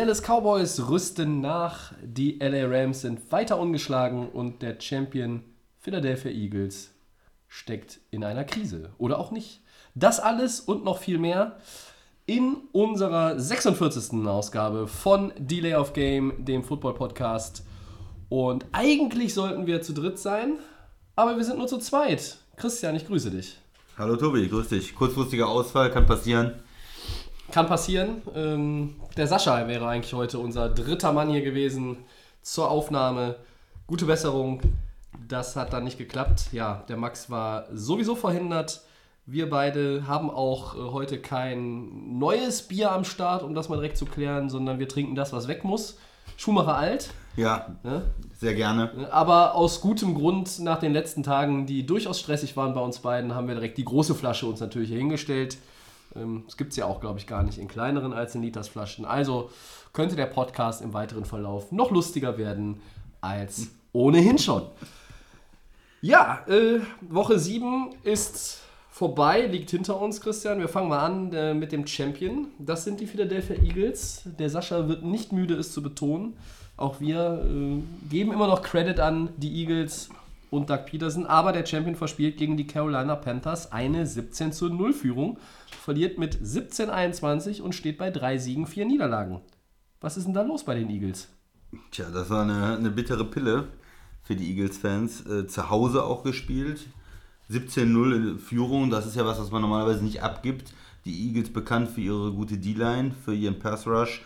Dallas Cowboys rüsten nach, die LA Rams sind weiter ungeschlagen und der Champion Philadelphia Eagles steckt in einer Krise. Oder auch nicht. Das alles und noch viel mehr in unserer 46. Ausgabe von Delay of Game, dem Football Podcast. Und eigentlich sollten wir zu dritt sein, aber wir sind nur zu zweit. Christian, ich grüße dich. Hallo Tobi, grüß dich. Kurzfristiger Ausfall kann passieren. Kann passieren. Ähm, der Sascha wäre eigentlich heute unser dritter Mann hier gewesen zur Aufnahme. Gute Besserung. Das hat dann nicht geklappt. Ja, der Max war sowieso verhindert. Wir beide haben auch äh, heute kein neues Bier am Start, um das mal direkt zu klären, sondern wir trinken das, was weg muss. Schumacher alt. Ja, Ne? sehr gerne. Aber aus gutem Grund, nach den letzten Tagen, die durchaus stressig waren bei uns beiden, haben wir direkt die große Flasche uns natürlich hier hingestellt. Ähm, Das gibt es ja auch, glaube ich, gar nicht in kleineren als in Litersflaschen. Also könnte der Podcast im weiteren Verlauf noch lustiger werden als ohnehin schon. Ja, äh, Woche 7 ist vorbei, liegt hinter uns, Christian. Wir fangen mal an äh, mit dem Champion. Das sind die Philadelphia Eagles. Der Sascha wird nicht müde, es zu betonen. Auch wir äh, geben immer noch Credit an die Eagles und Doug Peterson, aber der Champion verspielt gegen die Carolina Panthers eine 17 zu 0 Führung, verliert mit 17-21 und steht bei drei Siegen, vier Niederlagen. Was ist denn da los bei den Eagles? Tja, das war eine, eine bittere Pille für die Eagles-Fans. Äh, zu Hause auch gespielt. 17-0 in Führung, das ist ja was, was man normalerweise nicht abgibt. Die Eagles bekannt für ihre gute D-Line, für ihren Pass-Rush.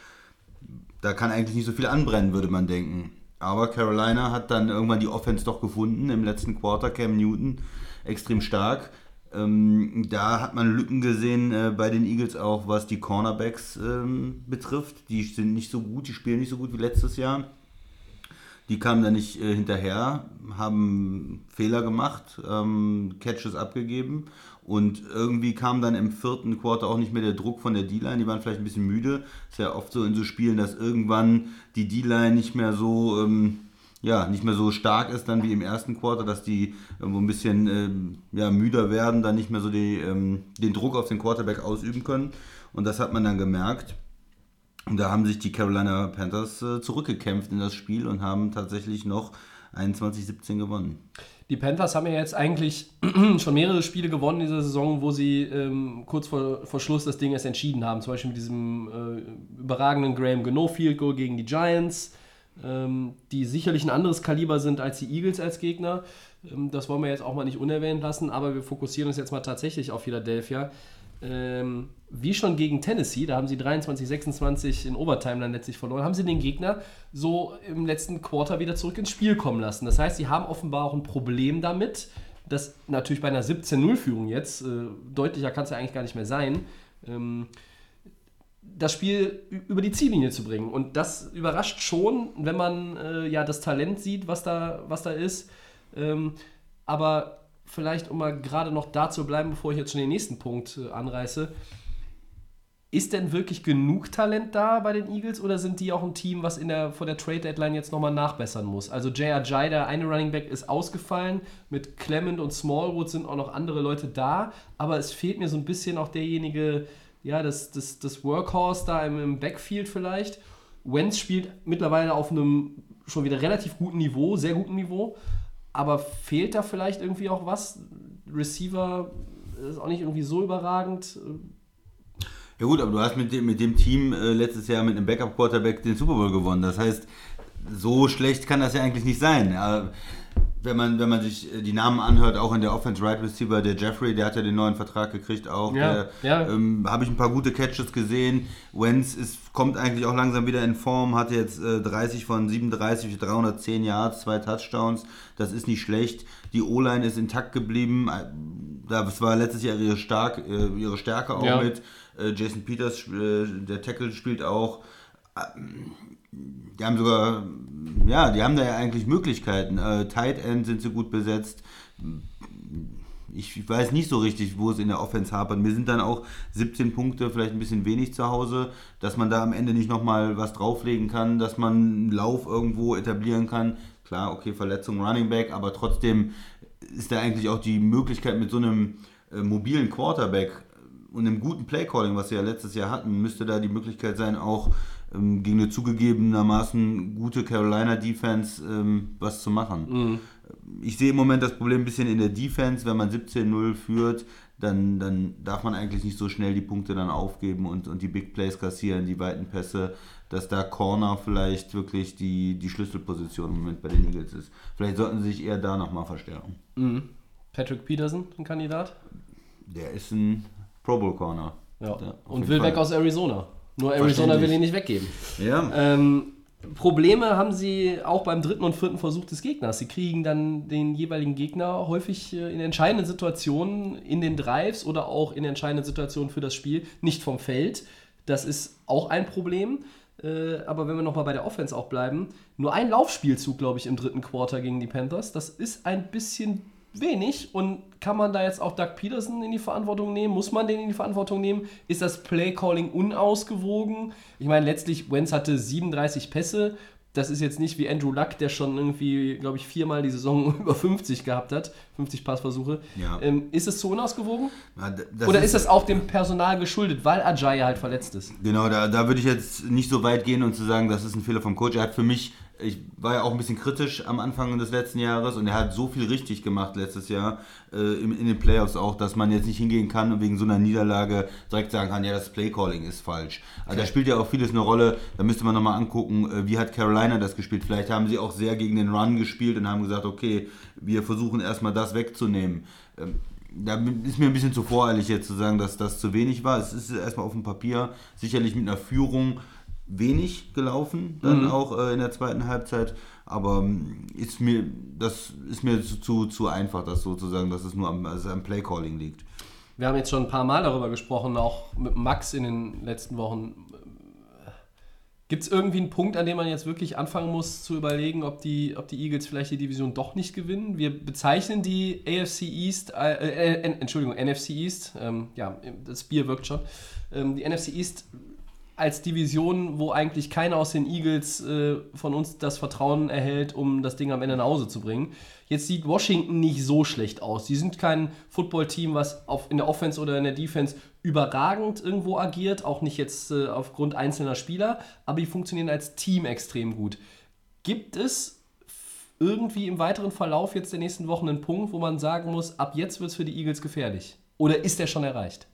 Da kann eigentlich nicht so viel anbrennen, würde man denken. Aber Carolina hat dann irgendwann die Offense doch gefunden. Im letzten Quarter Cam Newton extrem stark. Ähm, da hat man Lücken gesehen äh, bei den Eagles auch, was die Cornerbacks ähm, betrifft. Die sind nicht so gut, die spielen nicht so gut wie letztes Jahr. Die kamen da nicht äh, hinterher, haben Fehler gemacht, ähm, Catches abgegeben und irgendwie kam dann im vierten Quarter auch nicht mehr der Druck von der D-Line. Die waren vielleicht ein bisschen müde. Ist ja oft so in so Spielen, dass irgendwann die D-Line nicht mehr so ähm, ja, nicht mehr so stark ist dann wie im ersten Quarter, dass die irgendwo ein bisschen ähm, ja, müder werden, dann nicht mehr so die, ähm, den Druck auf den Quarterback ausüben können. Und das hat man dann gemerkt. Und da haben sich die Carolina Panthers äh, zurückgekämpft in das Spiel und haben tatsächlich noch 21-17 gewonnen. Die Panthers haben ja jetzt eigentlich schon mehrere Spiele gewonnen in dieser Saison, wo sie ähm, kurz vor, vor Schluss das Ding erst entschieden haben. Zum Beispiel mit diesem äh, überragenden Graham Gano Field Goal gegen die Giants, ähm, die sicherlich ein anderes Kaliber sind als die Eagles als Gegner. Ähm, das wollen wir jetzt auch mal nicht unerwähnt lassen, aber wir fokussieren uns jetzt mal tatsächlich auf Philadelphia. Ähm, wie schon gegen Tennessee, da haben sie 23-26 in Overtime dann letztlich verloren, haben sie den Gegner so im letzten Quarter wieder zurück ins Spiel kommen lassen. Das heißt, sie haben offenbar auch ein Problem damit, dass natürlich bei einer 17-0-Führung jetzt, äh, deutlicher kann es ja eigentlich gar nicht mehr sein, ähm, das Spiel über die Ziellinie zu bringen. Und das überrascht schon, wenn man äh, ja das Talent sieht, was da, was da ist. Ähm, aber vielleicht, um mal gerade noch da zu bleiben, bevor ich jetzt schon den nächsten Punkt äh, anreiße, ist denn wirklich genug Talent da bei den Eagles oder sind die auch ein Team, was in der, vor der Trade Deadline jetzt nochmal nachbessern muss? Also J.R. Jai, der eine Running Back, ist ausgefallen. Mit Clement und Smallwood sind auch noch andere Leute da. Aber es fehlt mir so ein bisschen auch derjenige, ja, das, das, das Workhorse da im, im Backfield vielleicht. Wentz spielt mittlerweile auf einem schon wieder relativ guten Niveau, sehr guten Niveau. Aber fehlt da vielleicht irgendwie auch was? Receiver ist auch nicht irgendwie so überragend. Ja gut, aber du hast mit dem, mit dem Team äh, letztes Jahr mit einem Backup-Quarterback den Super Bowl gewonnen. Das heißt, so schlecht kann das ja eigentlich nicht sein. Ja, wenn, man, wenn man sich äh, die Namen anhört, auch in der Offense Right Receiver, der Jeffrey, der hat ja den neuen Vertrag gekriegt auch. Ja, der, ja. Ähm, Habe ich ein paar gute Catches gesehen. Wentz ist, kommt eigentlich auch langsam wieder in Form, hatte jetzt äh, 30 von 37 für 310 Yards, zwei Touchdowns. Das ist nicht schlecht. Die O-Line ist intakt geblieben. Äh, Das war letztes Jahr ihre, Stark, äh, ihre Stärke auch Ja. mit. Äh, Jason Peters, äh, der Tackle spielt auch. Die haben sogar, ja, die haben da ja eigentlich Möglichkeiten. Äh, Tight End sind sie gut besetzt. Ich weiß nicht so richtig, wo es in der Offense hapert. Mir sind dann auch 17 Punkte vielleicht ein bisschen wenig zu Hause, dass man da am Ende nicht nochmal was drauflegen kann, dass man einen Lauf irgendwo etablieren kann. Klar, okay, Verletzung, Running Back, aber trotzdem ist da eigentlich auch die Möglichkeit mit so einem äh, mobilen Quarterback und einem guten Playcalling, was sie ja letztes Jahr hatten, müsste da die Möglichkeit sein, auch ähm, gegen eine zugegebenermaßen gute Carolina Defense ähm, was zu machen. Mhm. Ich sehe im Moment das Problem ein bisschen in der Defense, wenn man 17-0 führt, dann, dann darf man eigentlich nicht so schnell die Punkte dann aufgeben und, und die Big Plays kassieren, die weiten Pässe, dass da Corner vielleicht wirklich die, die Schlüsselposition im Moment bei den Eagles ist. Vielleicht sollten sie sich eher da nochmal verstärken. Mhm. Patrick Peterson, ein Kandidat? Der ist ein Pro Bowl Corner. Ja. Und will Fall. weg aus Arizona. Nur Arizona will ihn nicht weggeben. Ja. Ähm, Probleme haben sie auch beim dritten und vierten Versuch des Gegners. Sie kriegen dann den jeweiligen Gegner häufig äh, in entscheidenden Situationen, in den Drives oder auch in entscheidenden Situationen für das Spiel nicht vom Feld. Das ist auch ein Problem. Äh, aber wenn wir nochmal bei der Offense auch bleiben, nur ein Laufspielzug, glaube ich, im dritten Quarter gegen die Panthers. Das ist ein bisschen wenig und kann man da jetzt auch Doug Peterson in die Verantwortung nehmen? Muss man den in die Verantwortung nehmen? Ist das Playcalling unausgewogen? Ich meine, letztlich, Wenz hatte 37 Pässe. Das ist jetzt nicht wie Andrew Luck, der schon irgendwie, glaube ich, viermal die Saison über 50 gehabt hat. 50 Passversuche. Ja. Ähm, ist es zu unausgewogen? Na, Oder ist, ist das auch dem Personal geschuldet, weil Ajay halt verletzt ist? Genau, da, da würde ich jetzt nicht so weit gehen und zu sagen, das ist ein Fehler vom Coach. Er hat für mich ich war ja auch ein bisschen kritisch am Anfang des letzten Jahres und er hat so viel richtig gemacht letztes Jahr äh, in, in, den Playoffs auch, dass man jetzt nicht hingehen kann und wegen so einer Niederlage direkt sagen kann, ja, das Playcalling ist falsch. Also okay. da spielt ja auch vieles eine Rolle. Da müsste man nochmal angucken, äh, wie hat Carolina das gespielt. Vielleicht haben sie auch sehr gegen den Run gespielt und haben gesagt, okay, wir versuchen erstmal das wegzunehmen. Ähm, da ist mir ein bisschen zu voreilig jetzt zu sagen, dass das zu wenig war. Es ist erstmal auf dem Papier sicherlich mit einer Führung wenig gelaufen, dann mhm. auch äh, in der zweiten Halbzeit. Aber ähm, ist mir, das ist mir zu, zu, zu einfach, das sozusagen, dass es nur am, also am Playcalling liegt. Wir haben jetzt schon ein paar Mal darüber gesprochen, auch mit Max in den letzten Wochen. Gibt es irgendwie einen Punkt, an dem man jetzt wirklich anfangen muss zu überlegen, ob die, ob die Eagles vielleicht die Division doch nicht gewinnen? Wir bezeichnen die AFC East, äh, äh, Entschuldigung, NFC East, ähm, ja, das Bier wirkt schon. Ähm, die NFC East als Division, wo eigentlich keiner aus den Eagles äh, von uns das Vertrauen erhält, um das Ding am Ende nach Hause zu bringen. Jetzt sieht Washington nicht so schlecht aus. Die sind kein Footballteam, was auf, in der Offense oder in der Defense überragend irgendwo agiert, auch nicht jetzt äh, aufgrund einzelner Spieler, aber die funktionieren als Team extrem gut. Gibt es irgendwie im weiteren Verlauf jetzt der nächsten Wochen einen Punkt, wo man sagen muss, ab jetzt wird es für die Eagles gefährlich? Oder ist der schon erreicht?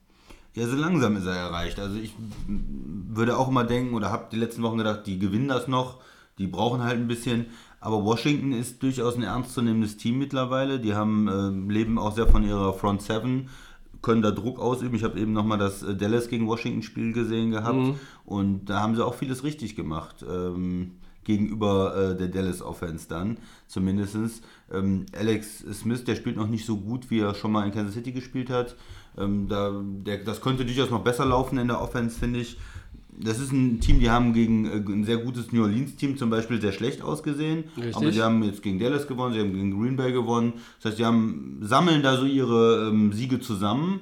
Ja, so langsam ist er erreicht. Also ich würde auch immer denken oder habe die letzten Wochen gedacht, die gewinnen das noch, die brauchen halt ein bisschen. Aber Washington ist durchaus ein ernstzunehmendes Team mittlerweile. Die haben, äh, leben auch sehr von ihrer Front Seven, können da Druck ausüben. Ich habe eben nochmal das äh, Dallas gegen Washington Spiel gesehen gehabt mhm. und da haben sie auch vieles richtig gemacht. Ähm, gegenüber äh, der Dallas Offense dann, zumindest. Ähm, Alex Smith, der spielt noch nicht so gut, wie er schon mal in Kansas City gespielt hat. Ähm, da, der, das könnte durchaus noch besser laufen in der Offense, finde ich. Das ist ein Team, die haben gegen äh, ein sehr gutes New Orleans-Team zum Beispiel sehr schlecht ausgesehen. Richtig. Aber die haben jetzt gegen Dallas gewonnen, sie haben gegen Green Bay gewonnen. Das heißt, die haben, sammeln da so ihre ähm, Siege zusammen.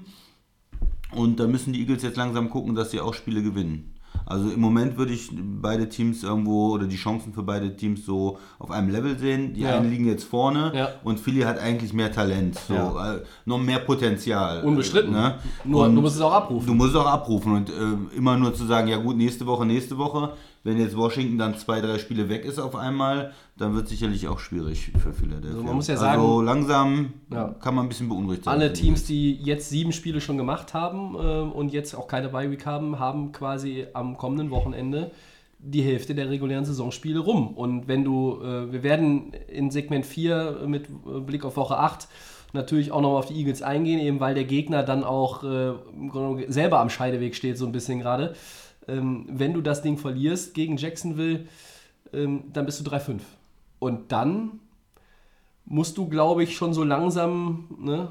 Und da müssen die Eagles jetzt langsam gucken, dass sie auch Spiele gewinnen. Also im Moment würde ich beide Teams irgendwo oder die Chancen für beide Teams so auf einem Level sehen. Die ja. einen liegen jetzt vorne ja. und Philly hat eigentlich mehr Talent, so ja. äh, noch mehr Potenzial. Unbestritten. Ne? Nur, du musst es auch abrufen. Du musst es auch abrufen und äh, immer nur zu sagen, ja gut, nächste Woche, nächste Woche, wenn jetzt Washington dann zwei, drei Spiele weg ist auf einmal, dann wird es sicherlich auch schwierig für Philadelphia. Also man muss ja sagen, also langsam ja. kann man ein bisschen beunruhigt sein. Alle Teams, die jetzt sieben Spiele schon gemacht haben äh, und jetzt auch keine Bye-Week haben, haben quasi am kommenden Wochenende die Hälfte der regulären Saisonspiele rum. Und wenn du, äh, wir werden in Segment 4 mit Blick auf Woche 8 natürlich auch nochmal auf die Eagles eingehen, eben weil der Gegner dann auch äh, selber am Scheideweg steht, so ein bisschen gerade ähm, wenn du das Ding verlierst gegen Jacksonville, ähm, dann bist du 3-5. Und dann musst du, glaube ich, schon so langsam, ne?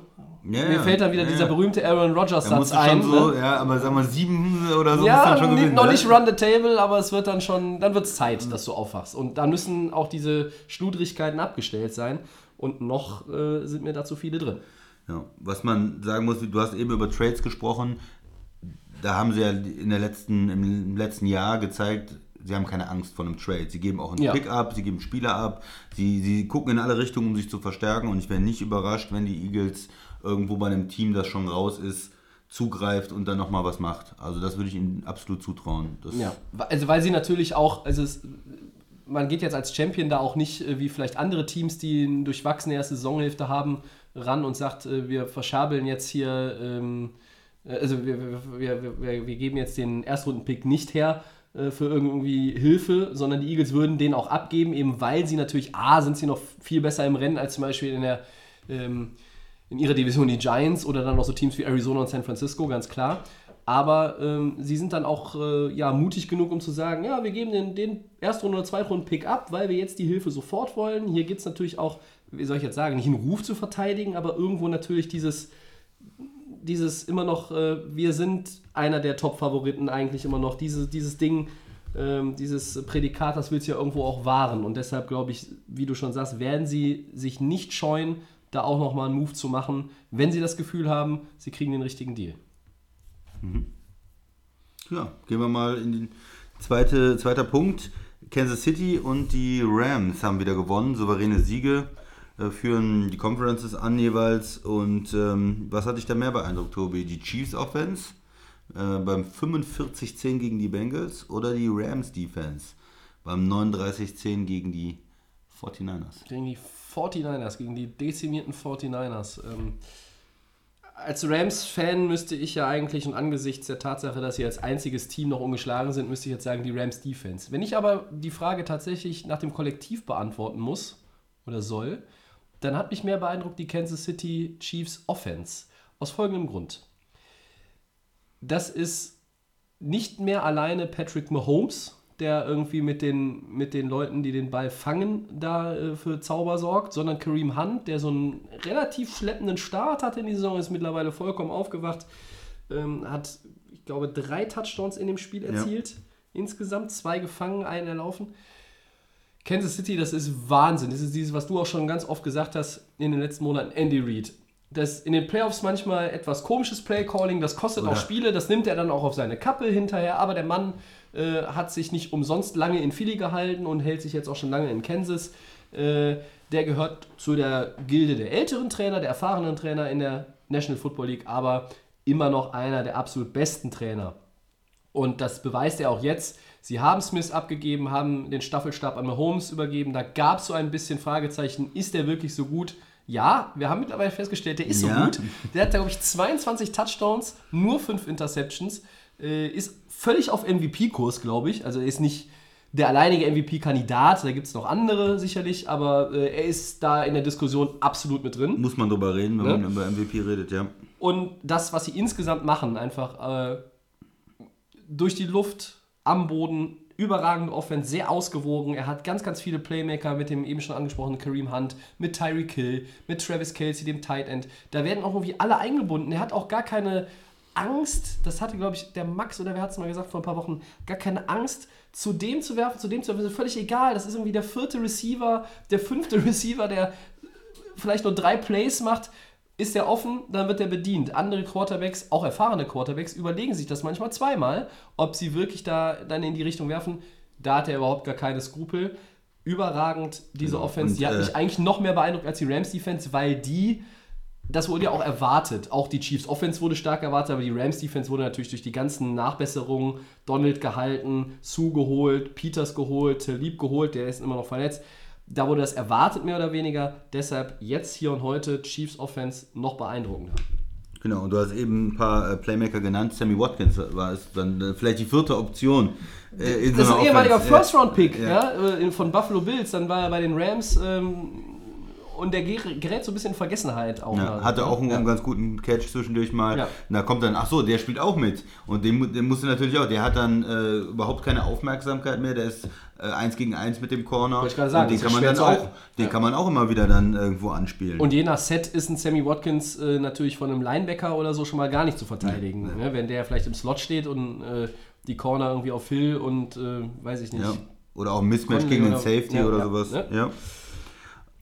Ja, Mir fällt dann wieder ja, dieser berühmte Aaron Rodgers-Satz ein. so, ne? ja, aber sag mal sieben oder so Ja, dann schon gewinnen. noch ne? nicht run the table, aber es wird dann schon, dann wird es Zeit, dass du aufwachst. Und da müssen auch diese Schludrigkeiten abgestellt sein. Und noch äh, sind mir dazu viele drin. Ja, was man sagen muss, du hast eben über Trades gesprochen. Da haben sie ja in der letzten, im letzten Jahr gezeigt, sie haben keine Angst vor einem Trade. Sie geben auch einen Ja. Pick ab, sie geben Spieler ab, sie, sie gucken in alle Richtungen, um sich zu verstärken. Und ich wäre nicht überrascht, wenn die Eagles irgendwo bei einem Team, das schon raus ist, zugreift und dann nochmal was macht. Also das würde ich ihnen absolut zutrauen. Das, Ja, also weil sie natürlich auch, also es, man geht jetzt als Champion da auch nicht äh, wie vielleicht andere Teams, die eine durchwachsene erste Saisonhälfte haben, ran und sagt, äh, wir verschabeln jetzt hier, ähm, äh, also wir, wir, wir, wir, geben jetzt den Erstrunden-Pick nicht her äh, für irgendwie Hilfe, sondern die Eagles würden den auch abgeben, eben weil sie natürlich, A, sind sie noch viel besser im Rennen als zum Beispiel in der ähm, in ihrer Division die Giants oder dann noch so Teams wie Arizona und San Francisco, ganz klar. Aber ähm, sie sind dann auch äh, ja, mutig genug, um zu sagen, ja, wir geben den, den Erstrunden- oder Zweitrunden-Pick ab, weil wir jetzt die Hilfe sofort wollen. Hier gibt es natürlich auch, wie soll ich jetzt sagen, nicht einen Ruf zu verteidigen, aber irgendwo natürlich dieses, dieses immer noch, äh, wir sind einer der Top-Favoriten eigentlich immer noch, diese, dieses Ding, ähm, dieses Prädikat, das will es ja irgendwo auch wahren. Und deshalb glaube ich, wie du schon sagst, werden sie sich nicht scheuen, da auch nochmal einen Move zu machen, wenn sie das Gefühl haben, sie kriegen den richtigen Deal. Ja, gehen wir mal in den zweite, zweiter Punkt. Kansas City und die Rams haben wieder gewonnen, souveräne Siege, führen die Conferences an jeweils. Und ähm, was hat dich da mehr beeindruckt, Tobi? Die Chiefs Offense äh, beim 45-10 gegen die Bengals oder die Rams Defense beim 39-10 gegen die 49ers? Gegen die 49ers, gegen die dezimierten 49ers. Ähm, als Rams-Fan müsste ich ja eigentlich und angesichts der Tatsache, dass sie als einziges Team noch ungeschlagen sind, müsste ich jetzt sagen, die Rams-Defense. Wenn ich aber die Frage tatsächlich nach dem Kollektiv beantworten muss oder soll, dann hat mich mehr beeindruckt die Kansas City Chiefs Offense. Aus folgendem Grund. Das ist nicht mehr alleine Patrick Mahomes, der irgendwie mit den, mit den Leuten, die den Ball fangen, da äh, für Zauber sorgt, sondern Kareem Hunt, der so einen relativ schleppenden Start hatte in die Saison, ist mittlerweile vollkommen aufgewacht, ähm, hat, ich glaube, drei Touchdowns in dem Spiel erzielt. Insgesamt zwei gefangen, einen erlaufen. Kansas City, das ist Wahnsinn. Das ist dieses, was du auch schon ganz oft gesagt hast in den letzten Monaten, Andy Reid. Das in den Playoffs manchmal etwas komisches Playcalling, das kostet Oder- auch Spiele, das nimmt er dann auch auf seine Kappe hinterher, aber der Mann äh, hat sich nicht umsonst lange in Philly gehalten und hält sich jetzt auch schon lange in Kansas. Äh, der gehört zu der Gilde der älteren Trainer, der erfahrenen Trainer in der National Football League, aber immer noch einer der absolut besten Trainer. Und das beweist er auch jetzt. Sie haben Smith abgegeben, haben den Staffelstab an Mahomes übergeben. Da gab es so ein bisschen Fragezeichen, ist der wirklich so gut? Ja, wir haben mittlerweile festgestellt, der ist so Ja. gut. Der hat, glaube ich, 22 Touchdowns, nur 5 Interceptions. Äh, ist völlig auf MVP-Kurs, glaube ich. Also er ist nicht der alleinige MVP-Kandidat, da gibt es noch andere sicherlich, aber äh, er ist da in der Diskussion absolut mit drin. Muss man drüber reden, wenn Ne? man über MVP redet, ja. Und das, was sie insgesamt machen, einfach äh, durch die Luft, am Boden, überragende Offense, sehr ausgewogen. Er hat ganz, ganz viele Playmaker mit dem eben schon angesprochenen Kareem Hunt, mit Tyreek Hill, mit Travis Kelsey, dem Tight End. Da werden auch irgendwie alle eingebunden. Er hat auch gar keine Angst, das hatte, glaube ich, der Max oder wer hat es mal gesagt vor ein paar Wochen, gar keine Angst, zu dem zu werfen, zu dem zu werfen. Ist völlig egal. Das ist irgendwie der vierte Receiver, der fünfte Receiver, der vielleicht nur drei Plays macht, ist er offen, dann wird er bedient. Andere Quarterbacks, auch erfahrene Quarterbacks, überlegen sich das manchmal zweimal, ob sie wirklich da dann in die Richtung werfen. Da hat er überhaupt gar keine Skrupel. Überragend, diese Genau. Offense. Und, die hat äh, mich eigentlich noch mehr beeindruckt als die Rams-Defense, weil die, das wurde ja auch erwartet. Auch die Chiefs Offense wurde stark erwartet, aber die Rams Defense wurde natürlich durch die ganzen Nachbesserungen, Donald gehalten, Sue geholt, Peters geholt, Lieb geholt, der ist immer noch verletzt. Da wurde das erwartet, mehr oder weniger. Deshalb jetzt hier und heute Chiefs Offense noch beeindruckender. Genau, und du hast eben ein paar äh, Playmaker genannt. Sammy Watkins war es dann äh, vielleicht die vierte Option. Äh, in so Das ist ein ehemaliger. First-Round-Pick Ja. ja. äh, von Buffalo Bills. Dann war er bei den Rams ähm, und der ger- gerät so ein bisschen in Vergessenheit auch. Ja, mal. hatte auch einen ja. ganz guten Catch zwischendurch mal. Ja. Und da kommt dann, ach so, der spielt auch mit. Und den, den musste natürlich auch, der hat dann äh, überhaupt keine Aufmerksamkeit mehr. Der ist äh, eins gegen eins mit dem Corner. Wollte ich gerade sagen, und den kann man dann auch, den Ja. kann man auch immer wieder dann irgendwo anspielen. Und je nach Set ist ein Sammy Watkins äh, natürlich von einem Linebacker oder so schon mal gar nicht zu verteidigen. Ne? Wenn der vielleicht im Slot steht und äh, die Corner irgendwie auf Hill und äh, weiß ich nicht. ja. Oder auch ein Mismatch Conley gegen den Safety oder sowas. ne? Ja.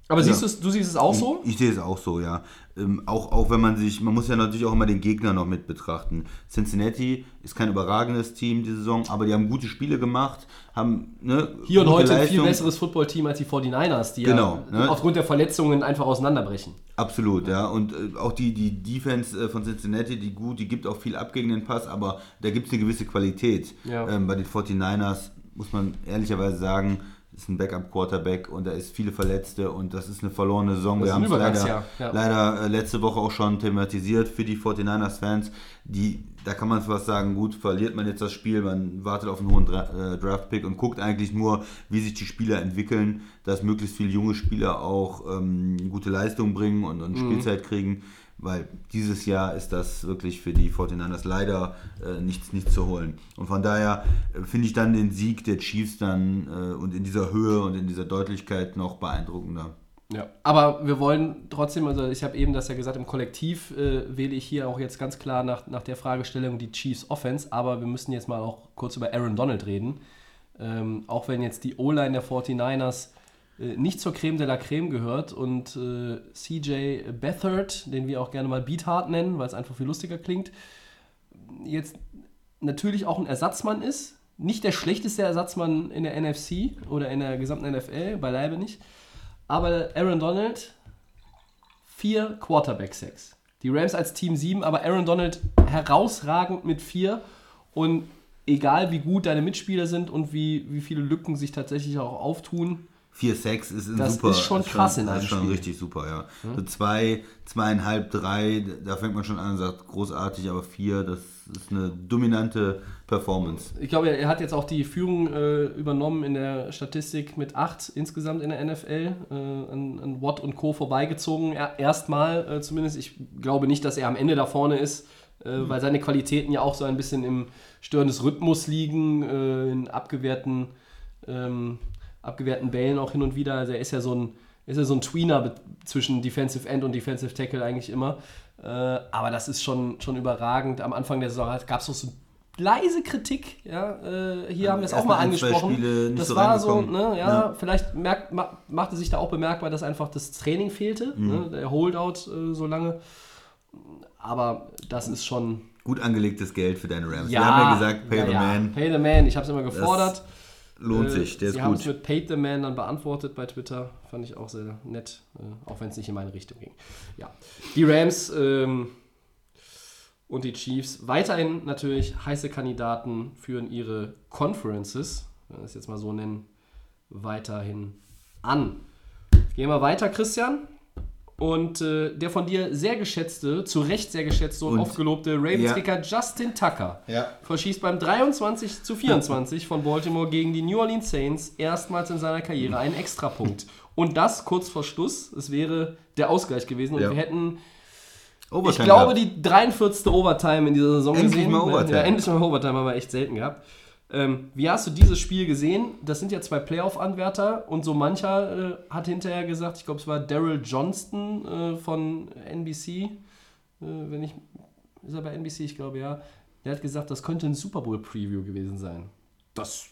Aber siehst du's- du siehst es auch so? Ich, ich sehe es auch so, ja. Ähm, auch, auch wenn man sich, man muss ja natürlich auch immer den Gegner noch mit betrachten. Cincinnati ist kein überragendes Team diese Saison, aber die haben gute Spiele gemacht, haben ne, Hier und heute ein viel besseres Footballteam als die 49ers, die Genau, ja ne? aufgrund der Verletzungen einfach auseinanderbrechen. Absolut, ja. Und äh, auch die, die Defense äh, von Cincinnati, die gut, die gibt auch viel ab gegen den Pass, aber da gibt es eine gewisse Qualität. Ja. Ähm, bei den 49ers muss man ehrlicherweise sagen, ist ein Backup-Quarterback und da ist viele Verletzte und das ist eine verlorene Saison. Das Wir haben es leider, ja. leider äh, letzte Woche auch schon thematisiert für die 49ers-Fans. Die, da kann man fast sagen, gut, verliert man jetzt das Spiel, man wartet auf einen hohen äh, Draft-Pick und guckt eigentlich nur, wie sich die Spieler entwickeln, dass möglichst viele junge Spieler auch ähm, gute Leistungen bringen und, und Mhm. Spielzeit kriegen, weil dieses Jahr ist das wirklich für die 49ers leider äh, nichts, nichts zu holen. Und von daher äh, finde ich dann den Sieg der Chiefs dann äh, und in dieser Höhe und in dieser Deutlichkeit noch beeindruckender. Ja. Aber wir wollen trotzdem, also ich habe eben das ja gesagt, im Kollektiv äh, wähle ich hier auch jetzt ganz klar nach, nach der Fragestellung die Chiefs Offense, aber wir müssen jetzt mal auch kurz über Aaron Donald reden. Ähm, auch wenn jetzt die O-Line der 49ers äh, nicht zur Creme de la Creme gehört und äh, CJ Beathard, den wir auch gerne mal Beathard nennen, weil es einfach viel lustiger klingt, jetzt natürlich auch ein Ersatzmann ist. Nicht der schlechteste Ersatzmann in der NFC oder in der gesamten NFL, beileibe nicht. Aber Aaron Donald, vier Quarterback-Sacks. Die Rams als Team 7, aber Aaron Donald herausragend mit vier. Und egal wie gut deine Mitspieler sind und wie, wie viele Lücken sich tatsächlich auch auftun, 4-6 ist ein Das super. ist schon krass in das einem ist schon Spiel. richtig super, ja. So zwei, zweieinhalb, drei, da fängt man schon an und sagt, großartig, aber vier, das ist eine dominante Performance. Ich glaube, er hat jetzt auch die Führung äh, übernommen in der Statistik mit 8 insgesamt in der NFL. Äh, an, an Watt und Co. vorbeigezogen. Er, Erstmal äh, zumindest. Ich glaube nicht, dass er am Ende da vorne ist, äh, weil seine Qualitäten ja auch so ein bisschen im Stören des Rhythmus liegen, äh, in abgewehrten, ähm, abgewehrten Bällen auch hin und wieder. Also er ist ja so ein, ist ja so ein Tweener zwischen Defensive End und Defensive Tackle eigentlich immer. Äh, aber das ist schon, schon überragend. Am Anfang der Saison gab es noch so leise Kritik. Ja, äh, hier haben wir es auch mal angesprochen. Das so war so, ne, ja, Ja. vielleicht merkt, ma, machte sich da auch bemerkbar, dass einfach das Training fehlte, Mhm. ne, der Holdout äh, so lange. Aber das ist schon. Gut angelegtes Geld für deine Rams. Ja, Wir haben ja gesagt, pay ja, the man. Pay the man, ich habe es immer gefordert. Lohnt Äh, sich, der Sie ist haben es gut. mit Paid the Man dann beantwortet bei Twitter. Fand ich auch sehr nett, äh, auch wenn es nicht in meine Richtung ging. Ja. Die Rams ähm, und die Chiefs weiterhin natürlich heiße Kandidaten führen ihre Conferences, wenn wir das jetzt mal so nennen, weiterhin an. Gehen wir weiter, Christian. Und äh, der von dir sehr geschätzte, zu Recht sehr geschätzte und, Und- oft gelobte Ravens-Kicker Justin Tucker Ja. verschießt beim 23 zu 24 von Baltimore gegen die New Orleans Saints erstmals in seiner Karriere einen Extrapunkt. Und das kurz vor Schluss. Es wäre der Ausgleich gewesen und Ja. wir hätten, ich Overtime glaube, gehabt. die 43. Overtime in dieser Saison Endlich gesehen. mal? Overtime. Ja, endlich mal Overtime haben wir echt selten gehabt. Ähm, wie hast du dieses Spiel gesehen? Das sind ja zwei Playoff-Anwärter und so mancher äh, hat hinterher gesagt, ich glaube, es war Daryl Johnston äh, von NBC, äh, wenn ich, ist er bei NBC, ich glaube ja, der hat gesagt, das könnte ein Super Bowl-Preview gewesen sein. Das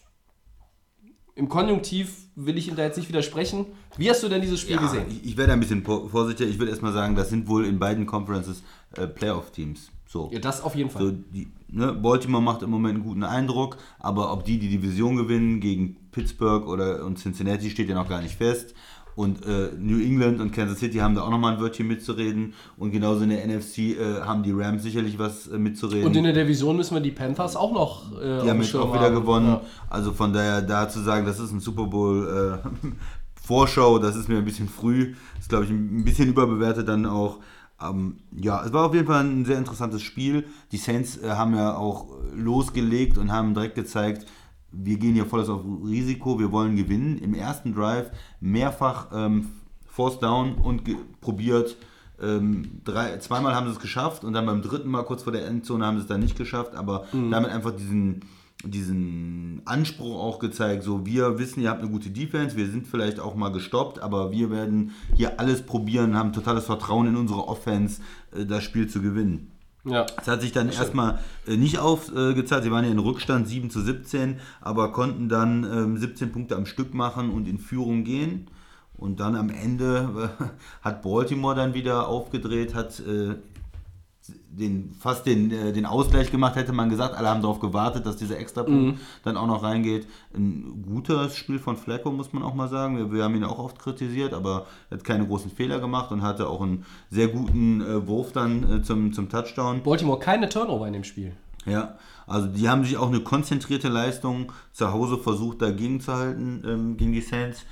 im Konjunktiv will ich ihm da jetzt nicht widersprechen. Wie hast du denn dieses Spiel Ja, gesehen? ich, ich werde ein bisschen vorsichtiger. Ich würde erstmal sagen, das sind wohl in beiden Conferences äh, Playoff-Teams. So. Ja, das auf jeden Fall. So, die, ne, Baltimore macht im Moment einen guten Eindruck, aber ob die die Division gewinnen gegen Pittsburgh oder und Cincinnati steht ja noch gar nicht fest. Und äh, New England und Kansas City haben da auch nochmal ein Wörtchen mitzureden. Und genauso in der NFC äh, haben die Rams sicherlich was äh, mitzureden. Und in der Division müssen wir die Panthers auch noch äh, die haben jetzt auch wieder haben. gewonnen. Ja. Also von daher da zu sagen, das ist ein Super Bowl äh, Vorschau, das ist mir ein bisschen früh. ist, glaube ich, ein bisschen überbewertet dann auch. Ähm, ja, es war auf jeden Fall ein sehr interessantes Spiel. Die Saints äh, haben ja auch losgelegt und haben direkt gezeigt, wir gehen hier volles auf Risiko, wir wollen gewinnen. Im ersten Drive mehrfach ähm, Force Down und probiert. Ähm, drei, zweimal haben sie es geschafft und dann beim dritten Mal kurz vor der Endzone haben sie es dann nicht geschafft, aber damit einfach diesen, diesen Anspruch auch gezeigt, so wir wissen, ihr habt eine gute Defense, wir sind vielleicht auch mal gestoppt, aber wir werden hier alles probieren, haben totales Vertrauen in unsere Offense, äh, das Spiel zu gewinnen. Ja. Es hat sich dann erstmal äh, nicht aufgezahlt. Sie waren ja in Rückstand 7 zu 17, aber konnten dann ähm, 17 Punkte am Stück machen und in Führung gehen. Und dann am Ende hat Baltimore dann wieder aufgedreht, hat äh, den, fast den, äh, den Ausgleich gemacht, hätte man gesagt. Alle haben darauf gewartet, dass dieser Extrapunkt dann auch noch reingeht. Ein gutes Spiel von Flacco, muss man auch mal sagen. Wir, wir haben ihn auch oft kritisiert, aber er hat keine großen Fehler gemacht und hatte auch einen sehr guten äh, Wurf dann äh, zum, zum Touchdown. Baltimore keine Turnover in dem Spiel. Ja, also die haben sich auch eine konzentrierte Leistung zu Hause versucht dagegen zu halten, ähm, gegen die Saints.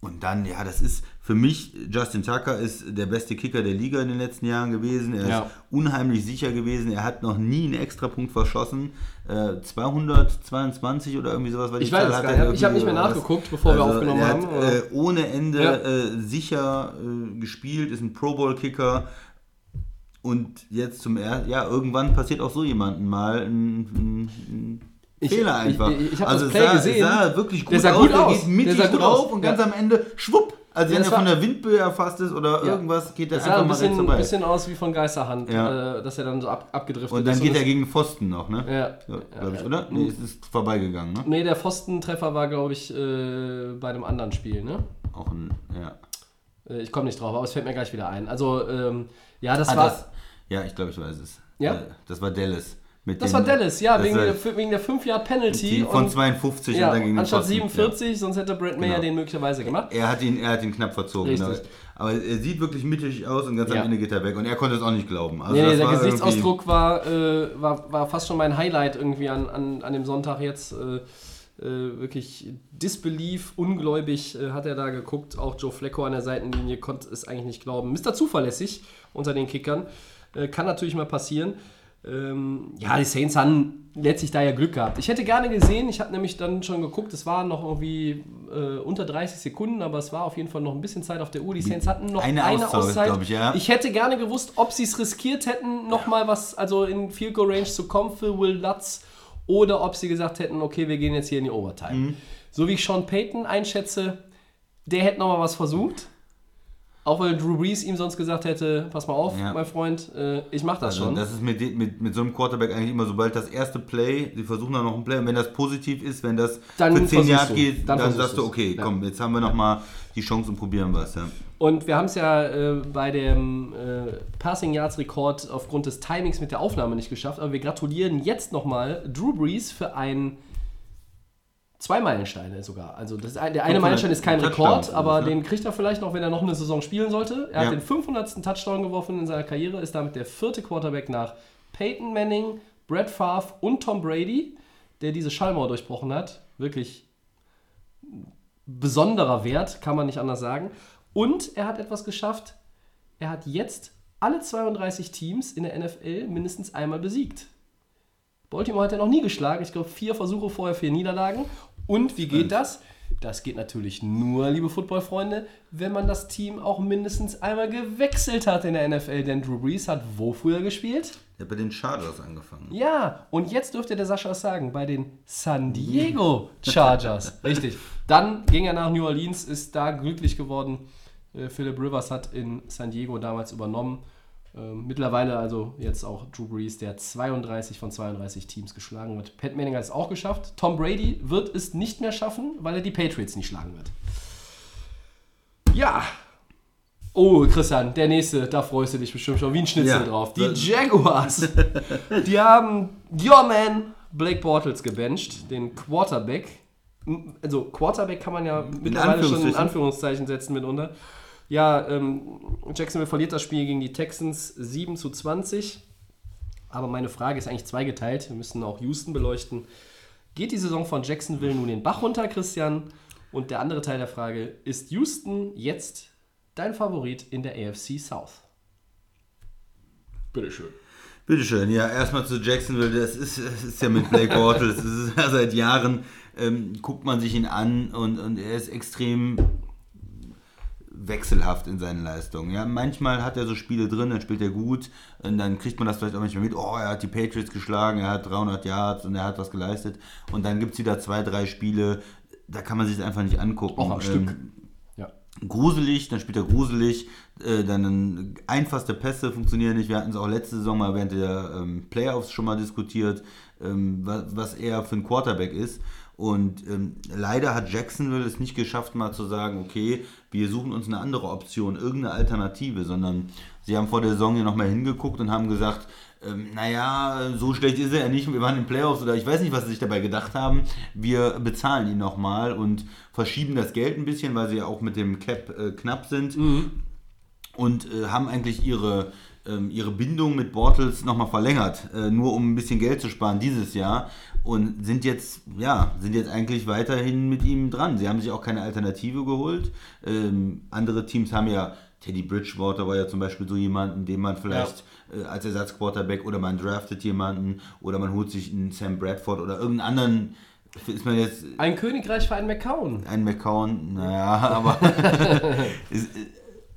Und dann, ja, das ist für mich, Justin Tucker ist der beste Kicker der Liga in den letzten Jahren gewesen. Er Ja. ist unheimlich sicher gewesen. Er hat noch nie einen Extrapunkt verschossen. Äh, 222 oder irgendwie sowas. weil Ich weiß Zahl gar nicht. Ich habe nicht mehr nachgeguckt, bevor wir also aufgenommen er haben. Hat, aber- äh, ohne Ende Ja. äh, sicher äh, gespielt, ist ein Pro Bowl Kicker. Und jetzt zum er ja, irgendwann passiert auch so jemandem mal ein, ein, ein Ich- Fehler einfach. ich- ich hab also das Play sah, gesehen. Es sah wirklich gut Der sah aus, gut der aus. geht mittig Der drauf aus. und ganz Ja. am Ende schwupp. Also Ja, wenn er von der Windböe erfasst ist oder Ja. irgendwas, geht er Das sah einfach ein mal rechts bisschen, vorbei. bisschen aus wie von Geisterhand, Ja. äh, dass er dann so ab, abgedriftet und dann ist. geht er das- gegen Pfosten noch, ne? Ja. Glaube ich, oder? Nee, es ist vorbeigegangen, ne? Nee, der Pfostentreffer war, glaube ich, äh, bei einem anderen Spiel, ne? Auch ein, ja. Äh, Ich komme nicht drauf, aber es fällt mir gleich wieder ein. Also, ähm, ja, das Ah, war. das, ja, ich glaube, ich weiß es. Ja? Äh, Das war Dallas. Das war Dallas, ja, wegen der, wegen der 5-Yard-Penalty. die von und- 52 ja, und dann gegen anstatt Pfosten. 47, sonst hätte Brett Mayer Genau. den möglicherweise gemacht. Er hat ihn, er hat ihn knapp verzogen. Genau. Aber er sieht wirklich mittig aus und ganz Ja. am Ende geht er weg. Und er konnte es auch nicht glauben. Also Nee, nee, der war Gesichtsausdruck war, äh, war, war fast schon mein Highlight irgendwie an, an, an dem Sonntag jetzt. Äh, äh, wirklich Disbelief, ungläubig äh, hat er da geguckt. Auch Joe Flacco an der Seitenlinie konnte es eigentlich nicht glauben. Mr. Zuverlässig unter den Kickern. Äh, kann natürlich mal passieren. Ähm, ja, die Saints haben letztlich da ja Glück gehabt. Ich hätte gerne gesehen, ich habe nämlich dann schon geguckt, es waren noch irgendwie äh, unter 30 Sekunden, aber es war auf jeden Fall noch ein bisschen Zeit auf der Uhr. Die Saints hatten noch Eine eine, Auszeit, Auszeit. ich, ja. Ich hätte gerne gewusst, ob sie es riskiert hätten, nochmal was, also in Field Goal Range zu kommen für Will Lutz oder ob sie gesagt hätten, okay, wir gehen jetzt hier in die Overtime. Mhm. So wie ich Sean Payton einschätze, der hätte nochmal was versucht. Auch weil Drew Brees ihm sonst gesagt hätte, pass mal auf, Ja. mein Freund, äh, ich mach das Also schon. das ist mit, mit, mit so einem Quarterback eigentlich immer, sobald das erste Play, sie versuchen dann noch ein Play, und wenn das positiv ist, wenn das Dann für 10 versuchst Yard du. geht, Dann dann, sagst du, okay, Ja. komm, jetzt haben wir nochmal die Chance und probieren was. Ja. Und wir haben es ja äh, bei dem äh, Passing Yards Rekord aufgrund des Timings mit der Aufnahme nicht geschafft, aber wir gratulieren jetzt nochmal Drew Brees für einen zwei Meilensteine sogar. Also das, der eine 500 Meilenstein ist kein Rekord, aber ne? den kriegt er vielleicht noch, wenn er noch eine Saison spielen sollte. Er Ja. hat den 500. Touchdown geworfen in seiner Karriere, ist damit der vierte Quarterback nach Peyton Manning, Brett Favre und Tom Brady, der diese Schallmauer durchbrochen hat. Wirklich besonderer Wert, kann man nicht anders sagen. Und er hat etwas geschafft. Er hat jetzt alle 32 Teams in der NFL mindestens einmal besiegt. Baltimore hat er noch nie geschlagen. Ich glaube, vier Versuche vorher, vier Niederlagen. Und wie geht das? Das geht natürlich nur, liebe Footballfreunde, wenn man das Team auch mindestens einmal gewechselt hat in der NFL. Denn Drew Brees hat wo früher gespielt? Der hat bei den Chargers angefangen. Ja, und jetzt dürfte der Sascha es sagen, bei den San Diego Chargers. Richtig. Dann ging er nach New Orleans, ist da glücklich geworden. Äh, Philip Rivers hat in San Diego damals übernommen. Ähm, mittlerweile also jetzt auch Drew Brees, der 32 von 32 Teams geschlagen wird. Pat Manning hat es auch geschafft. Tom Brady wird es nicht mehr schaffen, weil er die Patriots nicht schlagen wird. Ja. Oh, Christian, der nächste, da freust du dich bestimmt schon wie ein Schnitzel Ja. drauf. Die Jaguars. Die haben Your Man Blake Bortles gebencht, den Quarterback. Also Quarterback kann man ja mittlerweile schon in Anführungszeichen. Anführungszeichen setzen mitunter. Ja, ähm, Jacksonville verliert das Spiel gegen die Texans 7 zu 20. Aber meine Frage ist eigentlich zweigeteilt. Wir müssen auch Houston beleuchten. Geht die Saison von Jacksonville nun den Bach runter, Christian? Und der andere Teil der Frage, ist Houston jetzt dein Favorit in der AFC South? Bitteschön. Bitteschön, ja, erstmal zu Jacksonville, das ist, das ist ja mit Blake Bortles, das ist ja seit Jahren, ähm, guckt man sich ihn an und, und er ist extrem wechselhaft in seinen Leistungen. Ja, manchmal hat er so Spiele drin, dann spielt er gut und dann kriegt man das vielleicht auch manchmal mit, oh, er hat die Patriots geschlagen, er hat 300 Yards und er hat was geleistet und dann gibt es wieder zwei, drei Spiele, da kann man sich einfach nicht angucken. Auch am Ähm, Stück. Ja. gruselig, dann spielt er gruselig, äh, dann einfachste Pässe funktionieren nicht. Wir hatten es auch letzte Saison mal während der ähm, Playoffs schon mal diskutiert, ähm, was, was er für ein Quarterback ist. Und ähm, leider hat Jacksonville es nicht geschafft, mal zu sagen, okay, wir suchen uns eine andere Option, irgendeine Alternative, sondern sie haben vor der Saison ja nochmal hingeguckt und haben gesagt, ähm, naja, so schlecht ist er ja nicht, wir waren in Playoffs oder ich weiß nicht, was sie sich dabei gedacht haben. Wir bezahlen ihn nochmal und verschieben das Geld ein bisschen, weil sie ja auch mit dem Cap äh, knapp sind und äh, haben eigentlich ihre, ihre Bindung mit Bortles nochmal verlängert, äh, nur um ein bisschen Geld zu sparen dieses Jahr und sind jetzt, ja, sind jetzt eigentlich weiterhin mit ihm dran. Sie haben sich auch keine Alternative geholt. Ähm, andere Teams haben ja, Teddy Bridgewater war ja zum Beispiel so jemanden, den man vielleicht äh, als Ersatzquarterback oder man draftet jemanden oder man holt sich einen Sam Bradford oder irgendeinen anderen, ist man jetzt Ein Königreich für einen McCown. ein McCown, naja, aber ist, äh,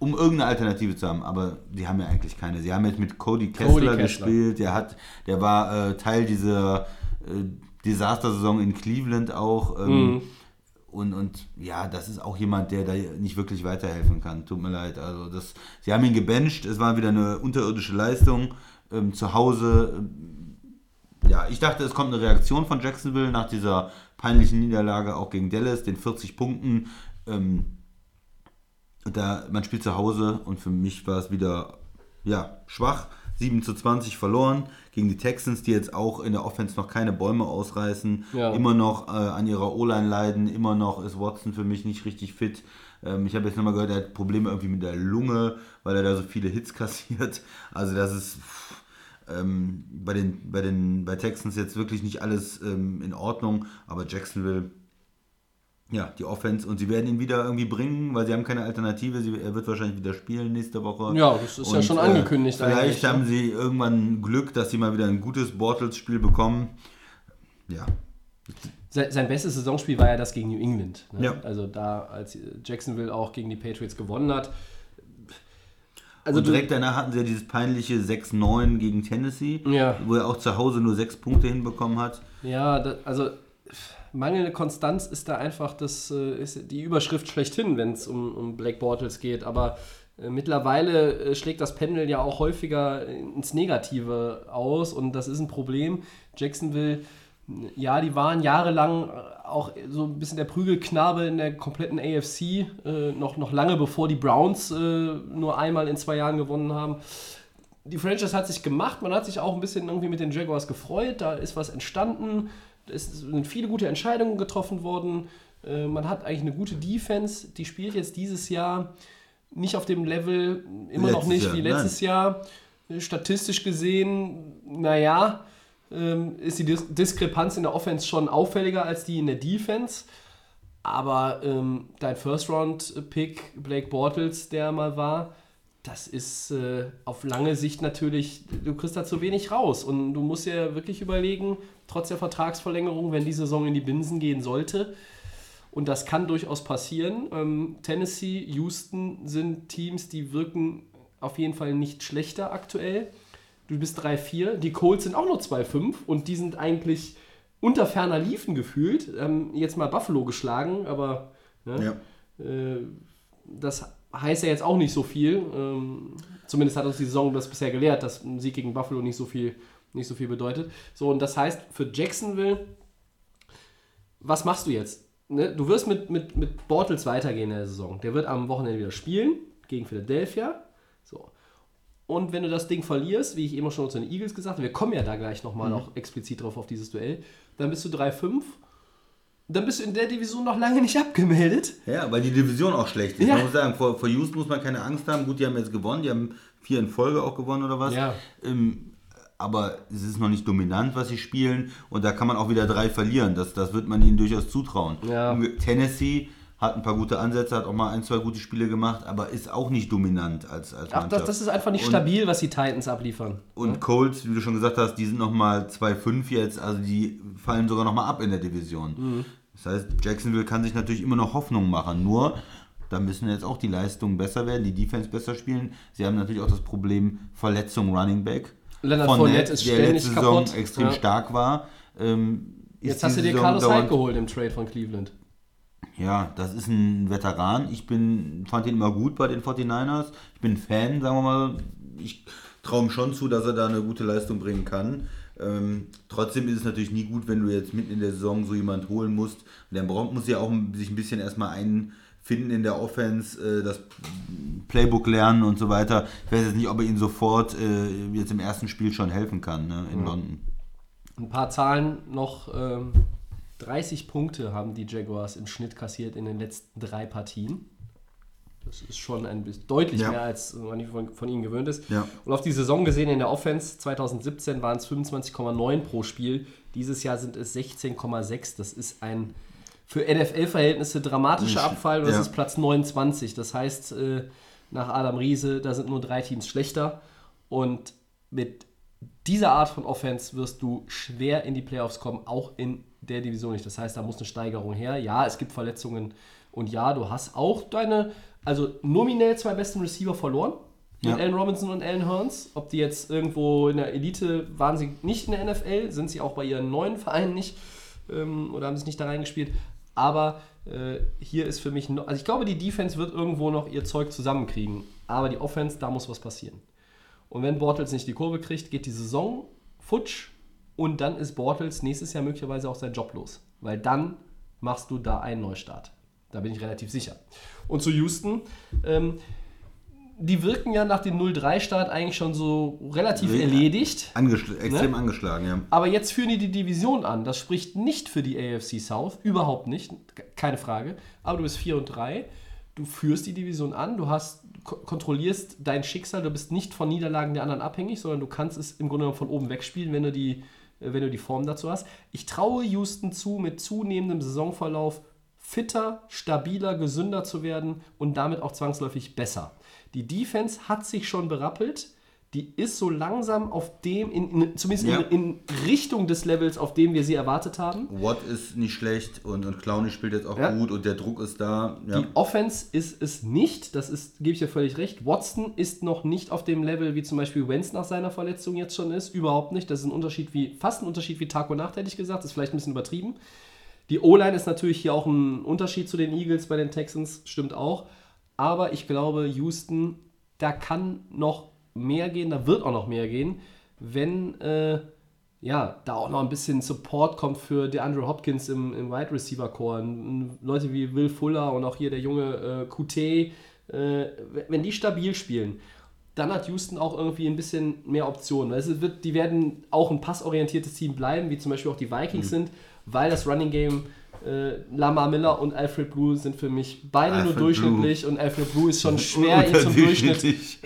um irgendeine Alternative zu haben, aber die haben ja eigentlich keine. Sie haben jetzt mit Cody Kessler, Cody Kessler. gespielt, der hat, der war äh, Teil dieser äh, Desastersaison in Cleveland auch. Ähm, und, und ja, das ist auch jemand, der da nicht wirklich weiterhelfen kann. Tut mir leid. Also das, sie haben ihn gebencht, es war wieder eine unterirdische Leistung. Ähm, zu Hause ähm, ja, ich dachte, es kommt eine Reaktion von Jacksonville nach dieser peinlichen Niederlage auch gegen Dallas, den 40 Punkten. Ähm, da, man spielt zu Hause und für mich war es wieder ja, schwach. 7 zu 20 verloren gegen die Texans, die jetzt auch in der Offense noch keine Bäume ausreißen, Ja. immer noch äh, an ihrer O-Line leiden, immer noch ist Watson für mich nicht richtig fit. Ähm, ich habe jetzt nochmal gehört, er hat Probleme irgendwie mit der Lunge, weil er da so viele Hits kassiert. Also das ist pff, ähm, bei, den, bei, den, bei Texans jetzt wirklich nicht alles ähm, in Ordnung, aber Jacksonville, ja, die Offense und sie werden ihn wieder irgendwie bringen, weil sie haben keine Alternative. Sie, er wird wahrscheinlich wieder spielen nächste Woche. Ja, das ist ja schon angekündigt Vielleicht eigentlich, ne? haben sie irgendwann Glück, dass sie mal wieder ein gutes Bortles-Spiel bekommen. Ja, Se- Sein bestes Saisonspiel war ja das gegen New England. Ne? Ja. Also da, als Jacksonville auch gegen die Patriots gewonnen hat. Also und direkt danach hatten sie ja dieses peinliche 6-9 gegen Tennessee, Ja. wo er auch zu Hause nur sechs Punkte hinbekommen hat. Ja, da, also mangelnde Konstanz ist da einfach das, äh, ist die Überschrift schlechthin, wenn es um, um Black Bortles geht. Aber äh, mittlerweile äh, schlägt das Pendel ja auch häufiger ins Negative aus und das ist ein Problem. Jacksonville, ja, die waren jahrelang äh, auch so ein bisschen der Prügelknabe in der kompletten AFC, äh, noch, noch lange bevor die Browns äh, nur einmal in zwei Jahren gewonnen haben die Franchise hat sich gemacht, man hat sich auch ein bisschen irgendwie mit den Jaguars gefreut, da ist was entstanden, es sind viele gute Entscheidungen getroffen worden, äh, man hat eigentlich eine gute Defense, die spielt jetzt dieses Jahr nicht auf dem Level, immer noch Letztes nicht Jahr, wie nein. letztes Jahr. Äh, Statistisch gesehen, naja, ähm, ist die Dis Diskrepanz in der Offense schon auffälliger als die in der Defense. Aber ähm, dein First-Round-Pick, Blake Bortles, der mal war, das ist äh, auf lange Sicht natürlich, du kriegst da zu wenig raus. Und du musst ja wirklich überlegen, trotz der Vertragsverlängerung, wenn die Saison in die Binsen gehen sollte, und das kann durchaus passieren. Ähm, Tennessee, Houston sind Teams, die wirken auf jeden Fall nicht schlechter aktuell. Du bist 3-4, die Colts sind auch nur 2-5 und die sind eigentlich unter ferner Liefen gefühlt. Ähm, jetzt mal Buffalo geschlagen, aber ne, Ja. äh, das heißt ja jetzt auch nicht so viel. Ähm, zumindest hat uns die Saison das bisher gelehrt, dass ein Sieg gegen Buffalo nicht so viel, nicht so viel bedeutet. So, und das heißt, für Jacksonville, was machst du jetzt? Ne? Du wirst mit, mit, mit Bortles weitergehen in der Saison. Der wird am Wochenende wieder spielen gegen Philadelphia. So. Und wenn du das Ding verlierst, wie ich eben schon zu den Eagles gesagt habe, wir kommen ja da gleich nochmal noch explizit drauf auf dieses Duell, dann bist du 3-5. Dann bist du in der Division noch lange nicht abgemeldet. Ja, weil die Division auch schlecht ist. Ja. Man muss sagen, vor, vor Houston muss man keine Angst haben. Gut, die haben jetzt gewonnen, die haben vier in Folge auch gewonnen oder was. Ja. Ähm, aber es ist noch nicht dominant, was sie spielen. Und da kann man auch wieder drei verlieren. Das, das wird man ihnen durchaus zutrauen. Ja. Tennessee hat ein paar gute Ansätze, hat auch mal ein, zwei gute Spiele gemacht, aber ist auch nicht dominant als, als Ach, Mannschaft. das, das ist einfach nicht Und- stabil, was die Titans abliefern. Und Colts, wie du schon gesagt hast, die sind nochmal 2-5 jetzt, also die fallen sogar nochmal ab in der Division. Mhm. Das heißt, Jacksonville kann sich natürlich immer noch Hoffnung machen. Nur, Da müssen jetzt auch die Leistungen besser werden, die Defense besser spielen. Sie haben natürlich auch das Problem Verletzung Running Back. Leonard Fournette, Fournette ist der letzte Saison kaputt. extrem Ja. stark war. Ähm, Jetzt hast du dir Saison Carlos Hyde geholt im Trade von Cleveland. Ja, das ist ein Veteran. Ich bin, fand ihn immer gut bei den 49ers. Ich bin Fan, sagen wir mal. Ich traue ihm schon zu, dass er da eine gute Leistung bringen kann. Ähm, trotzdem ist es natürlich nie gut, wenn du jetzt mitten in der Saison so jemand holen musst. Und der braucht, muss ja auch sich ein bisschen erstmal einfinden in der Offense, äh, das Playbook lernen und so weiter. Ich weiß jetzt nicht, ob er ihnen sofort äh, jetzt im ersten Spiel schon helfen kann ne, in London. Ein paar Zahlen noch. Ähm, 30 Punkte haben die Jaguars im Schnitt kassiert in den letzten drei Partien. Das ist schon ein bisschen deutlich Ja. mehr, als man von, von ihnen gewöhnt ist. Ja. Und auf die Saison gesehen in der Offense 2017 waren es 25,9 pro Spiel. Dieses Jahr sind es 16,6. Das ist ein für NFL-Verhältnisse dramatischer Abfall. Das ja. ist Platz 29. Das heißt, äh, nach Adam Riese, da sind nur drei Teams schlechter. Und mit dieser Art von Offense wirst du schwer in die Playoffs kommen, auch in der Division nicht. Das heißt, da muss eine Steigerung her. Ja, es gibt Verletzungen und ja, du hast auch deine, also nominell zwei besten Receiver verloren. Mit Ja. Allen Robinson und Allen Hearns. Ob die jetzt irgendwo in der Elite waren sie nicht in der NFL, sind sie auch bei ihren neuen Vereinen nicht ähm, oder haben sie nicht da reingespielt. Aber äh, hier ist für mich, noch, also ich glaube, die Defense wird irgendwo noch ihr Zeug zusammenkriegen. Aber die Offense, da muss was passieren. Und wenn Bortles nicht die Kurve kriegt, geht die Saison futsch und dann ist Bortles nächstes Jahr möglicherweise auch sein Job los. Weil dann machst du da einen Neustart. Da bin ich relativ sicher. Und zu Houston, ähm, die wirken ja nach dem 0-3-Start eigentlich schon so relativ Ja. erledigt. Angeschl extrem Ne? angeschlagen, ja. Aber jetzt führen die die Division an. Das spricht nicht für die AFC South, überhaupt nicht, keine Frage. Aber du bist 4 und 3, du führst die Division an, du hast ko- kontrollierst dein Schicksal, du bist nicht von Niederlagen der anderen abhängig, sondern du kannst es im Grunde genommen von oben wegspielen, wenn du die, äh, wenn du die Form dazu hast. Ich traue Houston zu, mit zunehmendem Saisonverlauf fitter, stabiler, gesünder zu werden und damit auch zwangsläufig besser. Die Defense hat sich schon berappelt. Die ist so langsam auf dem, in, in, zumindest Ja. in, in Richtung des Levels, auf dem wir sie erwartet haben. Watt ist nicht schlecht und, und Clowney spielt jetzt auch Ja. gut und der Druck ist da. Ja. Die Offense ist es nicht, das ist, gebe ich dir völlig recht. Watson ist noch nicht auf dem Level, wie zum Beispiel Wenz nach seiner Verletzung jetzt schon ist. Überhaupt nicht. Das ist ein Unterschied wie, fast ein Unterschied wie Tag und Nacht, hätte ich gesagt. Das ist vielleicht ein bisschen übertrieben. Die O-Line ist natürlich hier auch ein Unterschied zu den Eagles bei den Texans, stimmt auch. Aber ich glaube, Houston, da kann noch mehr gehen, da wird auch noch mehr gehen, wenn äh, ja, da auch noch ein bisschen Support kommt für DeAndre Hopkins im, im Wide Receiver Core. Leute wie Will Fuller und auch hier der junge äh, QT, äh, wenn die stabil spielen, dann hat Houston auch irgendwie ein bisschen mehr Optionen. Weil es wird, die werden auch ein passorientiertes Team bleiben, wie zum Beispiel auch die Mhm. Vikings sind, weil das Running Game äh, Lamar Miller und Alfred Blue sind für mich beide nur Alfred durchschnittlich und Alfred Blue ist schon schwer, ihn zum Durchschnitt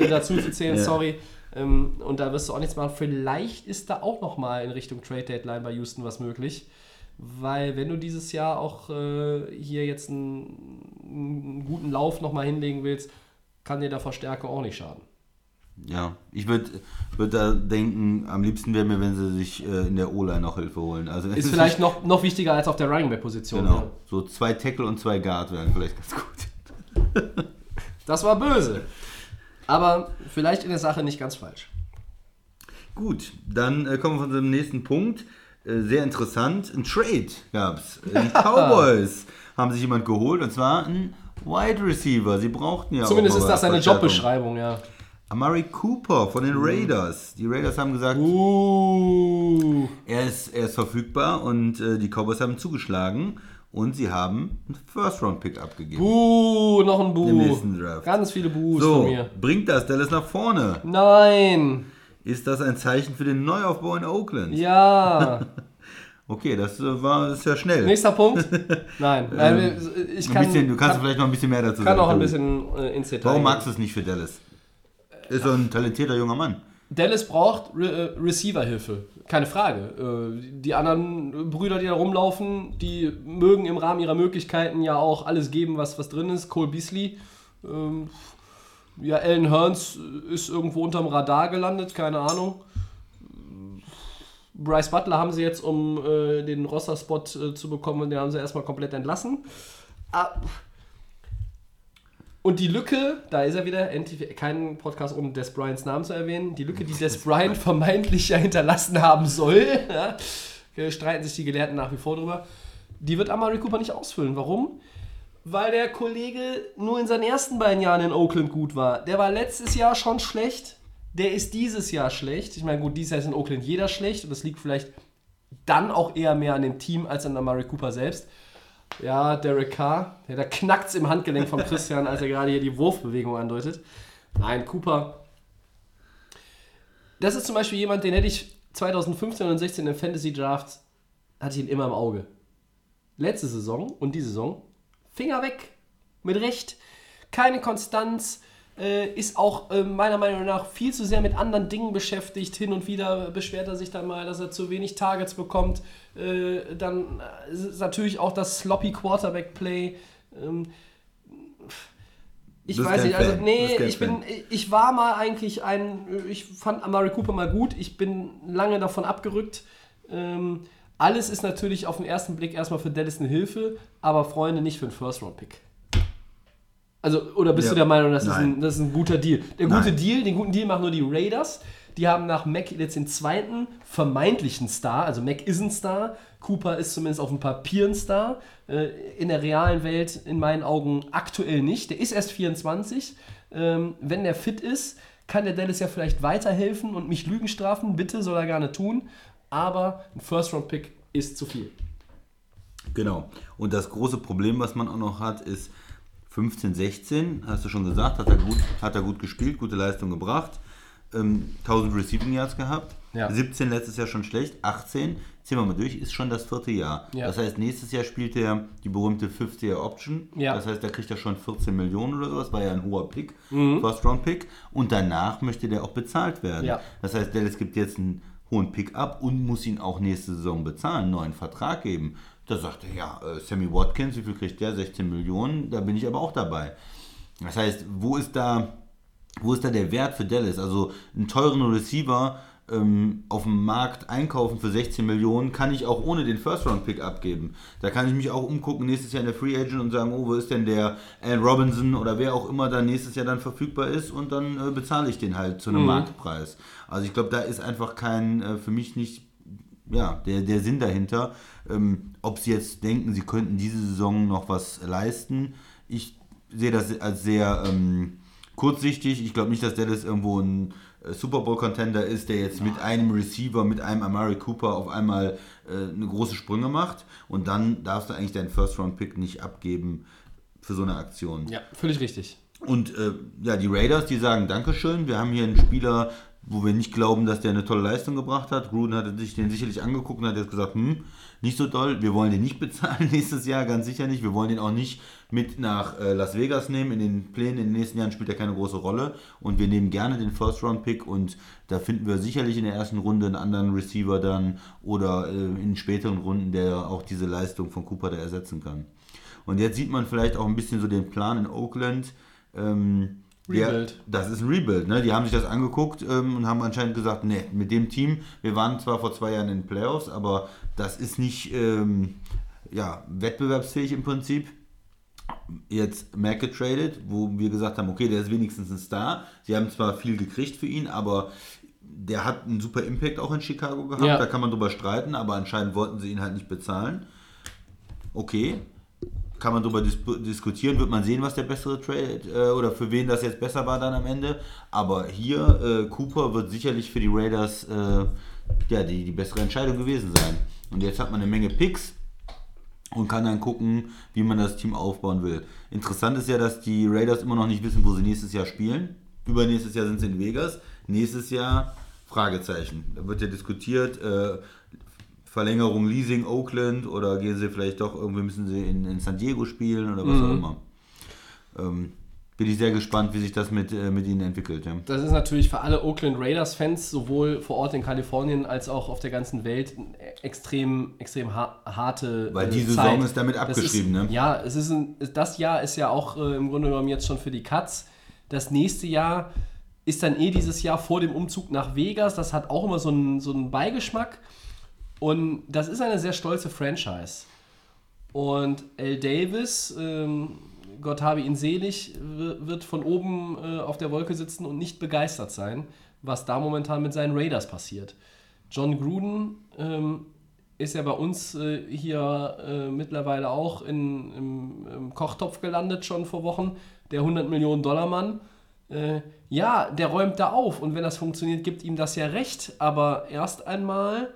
dazu zu zählen, Ja. sorry. Ähm, und da wirst du auch nichts machen. Vielleicht ist da auch noch mal in Richtung Trade Deadline bei Houston was möglich. Weil wenn du dieses Jahr auch äh, hier jetzt einen, einen guten Lauf noch mal hinlegen willst, kann dir da Verstärkung auch nicht schaden. Ja, ich würde würd da denken, am liebsten wäre mir, wenn sie sich äh, in der O-Line noch Hilfe holen. Also Ist vielleicht noch, noch wichtiger als auf der Running Back Position. Genau, so zwei Tackle und zwei Guard wären vielleicht ganz gut. Das war böse. Aber vielleicht in der Sache nicht ganz falsch. Gut, dann äh, kommen wir von unserem nächsten Punkt. Äh, sehr interessant, ein Trade gab es. Äh, die Cowboys haben sich jemand geholt und zwar ein Wide Receiver. Sie brauchten ja Zumindest auch ist das eine. Jobbeschreibung, ja. Amari Cooper von den Raiders. Die Raiders haben gesagt, Uh. er, ist, er ist verfügbar und äh, die Cowboys haben zugeschlagen und sie haben einen First-Round-Pick abgegeben. Buh, noch ein Buh. Im nächsten Draft. Ganz viele Buhs so, von mir. bringt das Dallas nach vorne? Nein. Ist das ein Zeichen für den Neuaufbau in Oakland? Ja. Okay, das äh, war das ist ja schnell. Nächster Punkt. Nein. Nein, ich kann, bisschen, du kannst kann, vielleicht noch ein bisschen mehr dazu kann sagen. auch ein bisschen äh, ins Detail. Warum magst du es nicht für Dallas? Ist ein talentierter junger Mann. Dallas braucht Re äh, Receiver-Hilfe. Keine Frage. Äh, die anderen Brüder, die da rumlaufen, die mögen im Rahmen ihrer Möglichkeiten ja auch alles geben, was, was drin ist. Cole Beasley. Ähm, ja, Alan Hearns ist irgendwo unterm Radar gelandet, keine Ahnung. Bryce Butler haben sie jetzt, um äh, den Roster-Spot äh, zu bekommen, den haben sie erstmal komplett entlassen. Ah, Und die Lücke, da ist er wieder, endlich kein Podcast ohne Des Bryants Namen zu erwähnen, die Lücke, die Des Bryant vermeintlich ja hinterlassen haben soll, ja, äh, streiten sich die Gelehrten nach wie vor drüber, die wird Amari Cooper nicht ausfüllen. Warum? Weil der Kollege nur in seinen ersten beiden Jahren in Oakland gut war. Der war letztes Jahr schon schlecht, der ist dieses Jahr schlecht. Ich meine, gut, dieses Jahr ist in Oakland jeder schlecht und das liegt vielleicht dann auch eher mehr an dem Team als an Amari Cooper selbst. Ja, Derek Carr, ja, da es im Handgelenk von Christian, als er gerade hier die Wurfbewegung andeutet. Nein, Cooper. Das ist zum Beispiel jemand, den hätte ich 2015 und 16 im Fantasy Draft, hatte ich ihn immer im Auge. Letzte Saison und die Saison, Finger weg. Mit Recht. Keine Konstanz, äh, ist auch äh, meiner Meinung nach viel zu sehr mit anderen Dingen beschäftigt. Hin und wieder beschwert er sich dann mal, dass er zu wenig Targets bekommt. Äh, dann ist natürlich auch das sloppy Quarterback-Play. Ähm, ich weiß nicht, also nee, ich bin, ich war mal eigentlich ein, ich fand Amari Cooper mal gut, ich bin lange davon abgerückt. Ähm, alles ist natürlich auf den ersten Blick erstmal für Dallas eine Hilfe, aber Freunde nicht für einen First-Round-Pick. Also, oder bist Ja. du der Meinung, das ist, ein, das ist ein guter Deal? Der gute Nein. Deal, den guten Deal machen nur die Raiders. Die haben nach Mac jetzt den zweiten vermeintlichen Star, also Mac ist ein Star, Cooper ist zumindest auf dem Papier ein Star. Äh, in der realen Welt in meinen Augen aktuell nicht. Der ist erst 24. Ähm, wenn der fit ist, kann der Dallas ja vielleicht weiterhelfen und mich Lügen strafen. Bitte soll er gerne tun. Aber ein First-Round-Pick ist zu viel. Genau. Und das große Problem, was man auch noch hat, ist 15, 16, hast du schon gesagt, hat er gut, hat er gut gespielt, gute Leistung gebracht. Ähm, 1000 Receiving Yards gehabt. Ja. 17 letztes Jahr schon schlecht. 18, ziehen wir mal durch, ist schon das vierte Jahr. Ja. Das heißt, nächstes Jahr spielt er die berühmte Fifth Year Option. Ja. Das heißt, da kriegt er schon 14 Millionen oder sowas, war ja ein hoher Pick, Mhm. First Round Pick. Und danach möchte der auch bezahlt werden. Das heißt, Dallas gibt jetzt einen hohen Pick ab und muss ihn auch nächste Saison bezahlen, einen neuen Vertrag geben. Da sagt er, ja, äh, Sammy Watkins, wie viel kriegt der? 16 Millionen, da bin ich aber auch dabei. Das heißt, wo ist da, wo ist da der Wert für Dallas? Also einen teuren Receiver ähm, auf dem Markt einkaufen für 16 Millionen kann ich auch ohne den First-Round-Pick abgeben. Da kann ich mich auch umgucken nächstes Jahr in der Free Agent und sagen, oh, wo ist denn der Allen Robinson oder wer auch immer dann nächstes Jahr dann verfügbar ist und dann äh, bezahle ich den halt zu einem Marktpreis. Also ich glaube, da ist einfach kein, äh, für mich nicht ja, der, der Sinn dahinter. Ähm, ob sie jetzt denken, sie könnten diese Saison noch was leisten, ich sehe das als sehr ähm, kurzsichtig. Ich glaube nicht, dass Dallas irgendwo ein äh, Super Bowl-Contender ist, der jetzt mit einem Receiver, mit einem Amari Cooper auf einmal äh, eine große Sprünge macht. Und dann darfst du eigentlich deinen First-Round-Pick nicht abgeben für so eine Aktion. Ja, völlig richtig. Und äh, ja, die Raiders, die sagen Dankeschön. Wir haben hier einen Spieler, wo wir nicht glauben, dass der eine tolle Leistung gebracht hat. Gruden hatte sich den sicherlich angeguckt und hat jetzt gesagt, hm, nicht so toll, wir wollen den nicht bezahlen nächstes Jahr, ganz sicher nicht. Wir wollen den auch nicht mit nach äh, Las Vegas nehmen. In den Plänen in den nächsten Jahren spielt er keine große Rolle. Und wir nehmen gerne den First-Round-Pick und da finden wir sicherlich in der ersten Runde einen anderen Receiver dann oder äh, in späteren Runden, der auch diese Leistung von Cooper da ersetzen kann. Und jetzt sieht man vielleicht auch ein bisschen so den Plan in Oakland. Ähm, Rebuild. Der, das ist ein Rebuild. Ne? Die haben sich das angeguckt ähm, und haben anscheinend gesagt, nee, mit dem Team, wir waren zwar vor zwei Jahren in den Playoffs, aber das ist nicht ähm, ja, wettbewerbsfähig im Prinzip. Jetzt Mac getradet, wo wir gesagt haben, okay, der ist wenigstens ein Star. Sie haben zwar viel gekriegt für ihn, aber der hat einen super Impact auch in Chicago gehabt. Ja. Da kann man drüber streiten, aber anscheinend wollten sie ihn halt nicht bezahlen. Okay, kann man darüber dis diskutieren, wird man sehen, was der bessere Trade äh, oder für wen das jetzt besser war dann am Ende. Aber hier, äh, Cooper wird sicherlich für die Raiders äh, ja, die, die bessere Entscheidung gewesen sein. Und jetzt hat man eine Menge Picks und kann dann gucken, wie man das Team aufbauen will. Interessant ist ja, dass die Raiders immer noch nicht wissen, wo sie nächstes Jahr spielen. Übernächstes Jahr sind sie in Vegas. Nächstes Jahr Fragezeichen. Da wird ja diskutiert, äh, Verlängerung Leasing Oakland oder gehen sie vielleicht doch irgendwie müssen sie in, in San Diego spielen oder was auch immer. Ähm, bin ich sehr gespannt, wie sich das mit, äh, mit ihnen entwickelt. Ja. Das ist natürlich für alle Oakland Raiders-Fans, sowohl vor Ort in Kalifornien als auch auf der ganzen Welt, extrem, extrem ha harte Weil äh, die Zeit. Saison ist damit abgeschrieben, ist, ne? Ja, es ist ein, das Jahr ist ja auch äh, im Grunde genommen jetzt schon für die Cuts. Das nächste Jahr ist dann eh dieses Jahr vor dem Umzug nach Vegas. Das hat auch immer so einen, so einen Beigeschmack. Und das ist eine sehr stolze Franchise. Und L. Davis, ähm, Gott habe ihn selig, wird von oben äh, auf der Wolke sitzen und nicht begeistert sein, was da momentan mit seinen Raiders passiert. John Gruden ähm, ist ja bei uns äh, hier äh, mittlerweile auch in, im, im Kochtopf gelandet schon vor Wochen. Der 100 Millionen Dollar Mann. Äh, ja, der räumt da auf und wenn das funktioniert, gibt ihm das ja recht. Aber erst einmal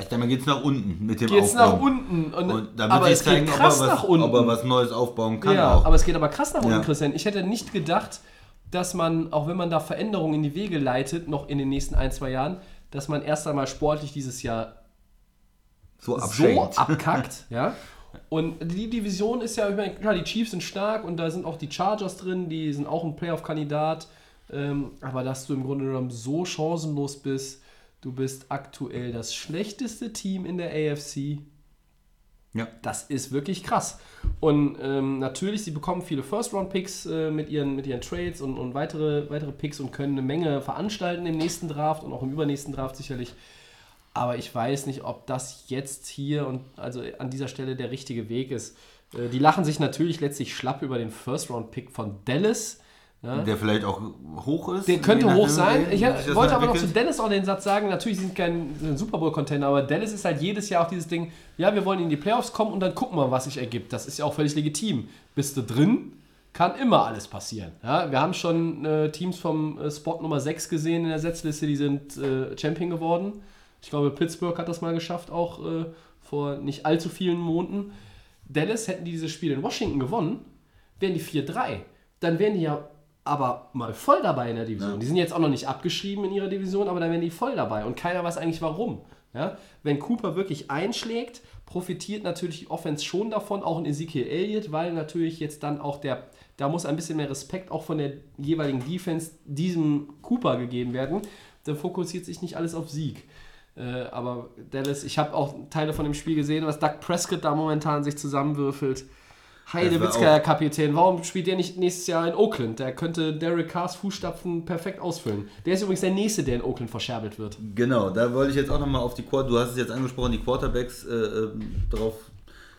Ich denke mal, geht es nach unten mit dem geht's Aufbau. nach unten. Und, Und da aber es zeigen, geht ob krass was, nach unten. ob er was Neues aufbauen kann ja, auch. aber es geht aber krass nach unten, Ja. Christian. Ich hätte nicht gedacht, dass man, auch wenn man da Veränderungen in die Wege leitet, noch in den nächsten ein, zwei Jahren, dass man erst einmal sportlich dieses Jahr so so abkackt, ja. Und die Division ist ja, ich meine, klar, die Chiefs sind stark und da sind auch die Chargers drin, die sind auch ein Playoff-Kandidat. Ähm, aber dass du im Grunde genommen so chancenlos bist, du bist aktuell das schlechteste Team in der AFC. ja. Das ist wirklich krass. Und ähm, natürlich, sie bekommen viele First-Round-Picks äh, mit, ihren, mit ihren Trades und, und weitere, weitere Picks und können eine Menge veranstalten im nächsten Draft und auch im übernächsten Draft sicherlich. Aber ich weiß nicht, ob das jetzt hier und also an dieser Stelle der richtige Weg ist. Äh, die lachen sich natürlich letztlich schlapp über den First-Round-Pick von Dallas. Ja. Der vielleicht auch hoch ist. Der könnte hoch sein. Ich wollte aber noch zu. Dallas auch den Satz sagen, natürlich sind kein Super Bowl-Contender, aber Dallas ist halt jedes Jahr auch dieses Ding, ja, wir wollen in die Playoffs kommen und dann gucken wir, was sich ergibt. Das ist ja auch völlig legitim. Bist du drin, kann immer alles passieren. Ja, wir haben schon äh, Teams vom äh, Spot Nummer 6 gesehen in der Setzliste, die sind äh, Champion geworden. Ich glaube, Pittsburgh hat das mal geschafft, auch äh, vor nicht allzu vielen Monaten. Dallas hätten die dieses Spiel in Washington gewonnen, wären die 4-3. Dann wären die ja aber mal voll dabei in der Division. Die sind jetzt auch noch nicht abgeschrieben in ihrer Division, aber dann wären die voll dabei. Und keiner weiß eigentlich warum. Ja? Wenn Cooper wirklich einschlägt, profitiert natürlich die Offense schon davon, auch in Ezekiel Elliott, weil natürlich jetzt dann auch der, da muss ein bisschen mehr Respekt auch von der jeweiligen Defense diesem Cooper gegeben werden. Dann fokussiert sich nicht alles auf Sieg. Äh, aber Dallas, ich habe auch Teile von dem Spiel gesehen, was Doug Prescott da momentan sich zusammenwürfelt. Heide Das war Witzka, auch- Herr Kapitän, warum spielt der nicht nächstes Jahr in Oakland? Der könnte Derek Carrs Fußstapfen perfekt ausfüllen. Der ist übrigens der Nächste, der in Oakland verscherbelt wird. Genau, da wollte ich jetzt auch nochmal auf die Quarter, du hast es jetzt angesprochen, die Quarterbacks äh, ähm, drauf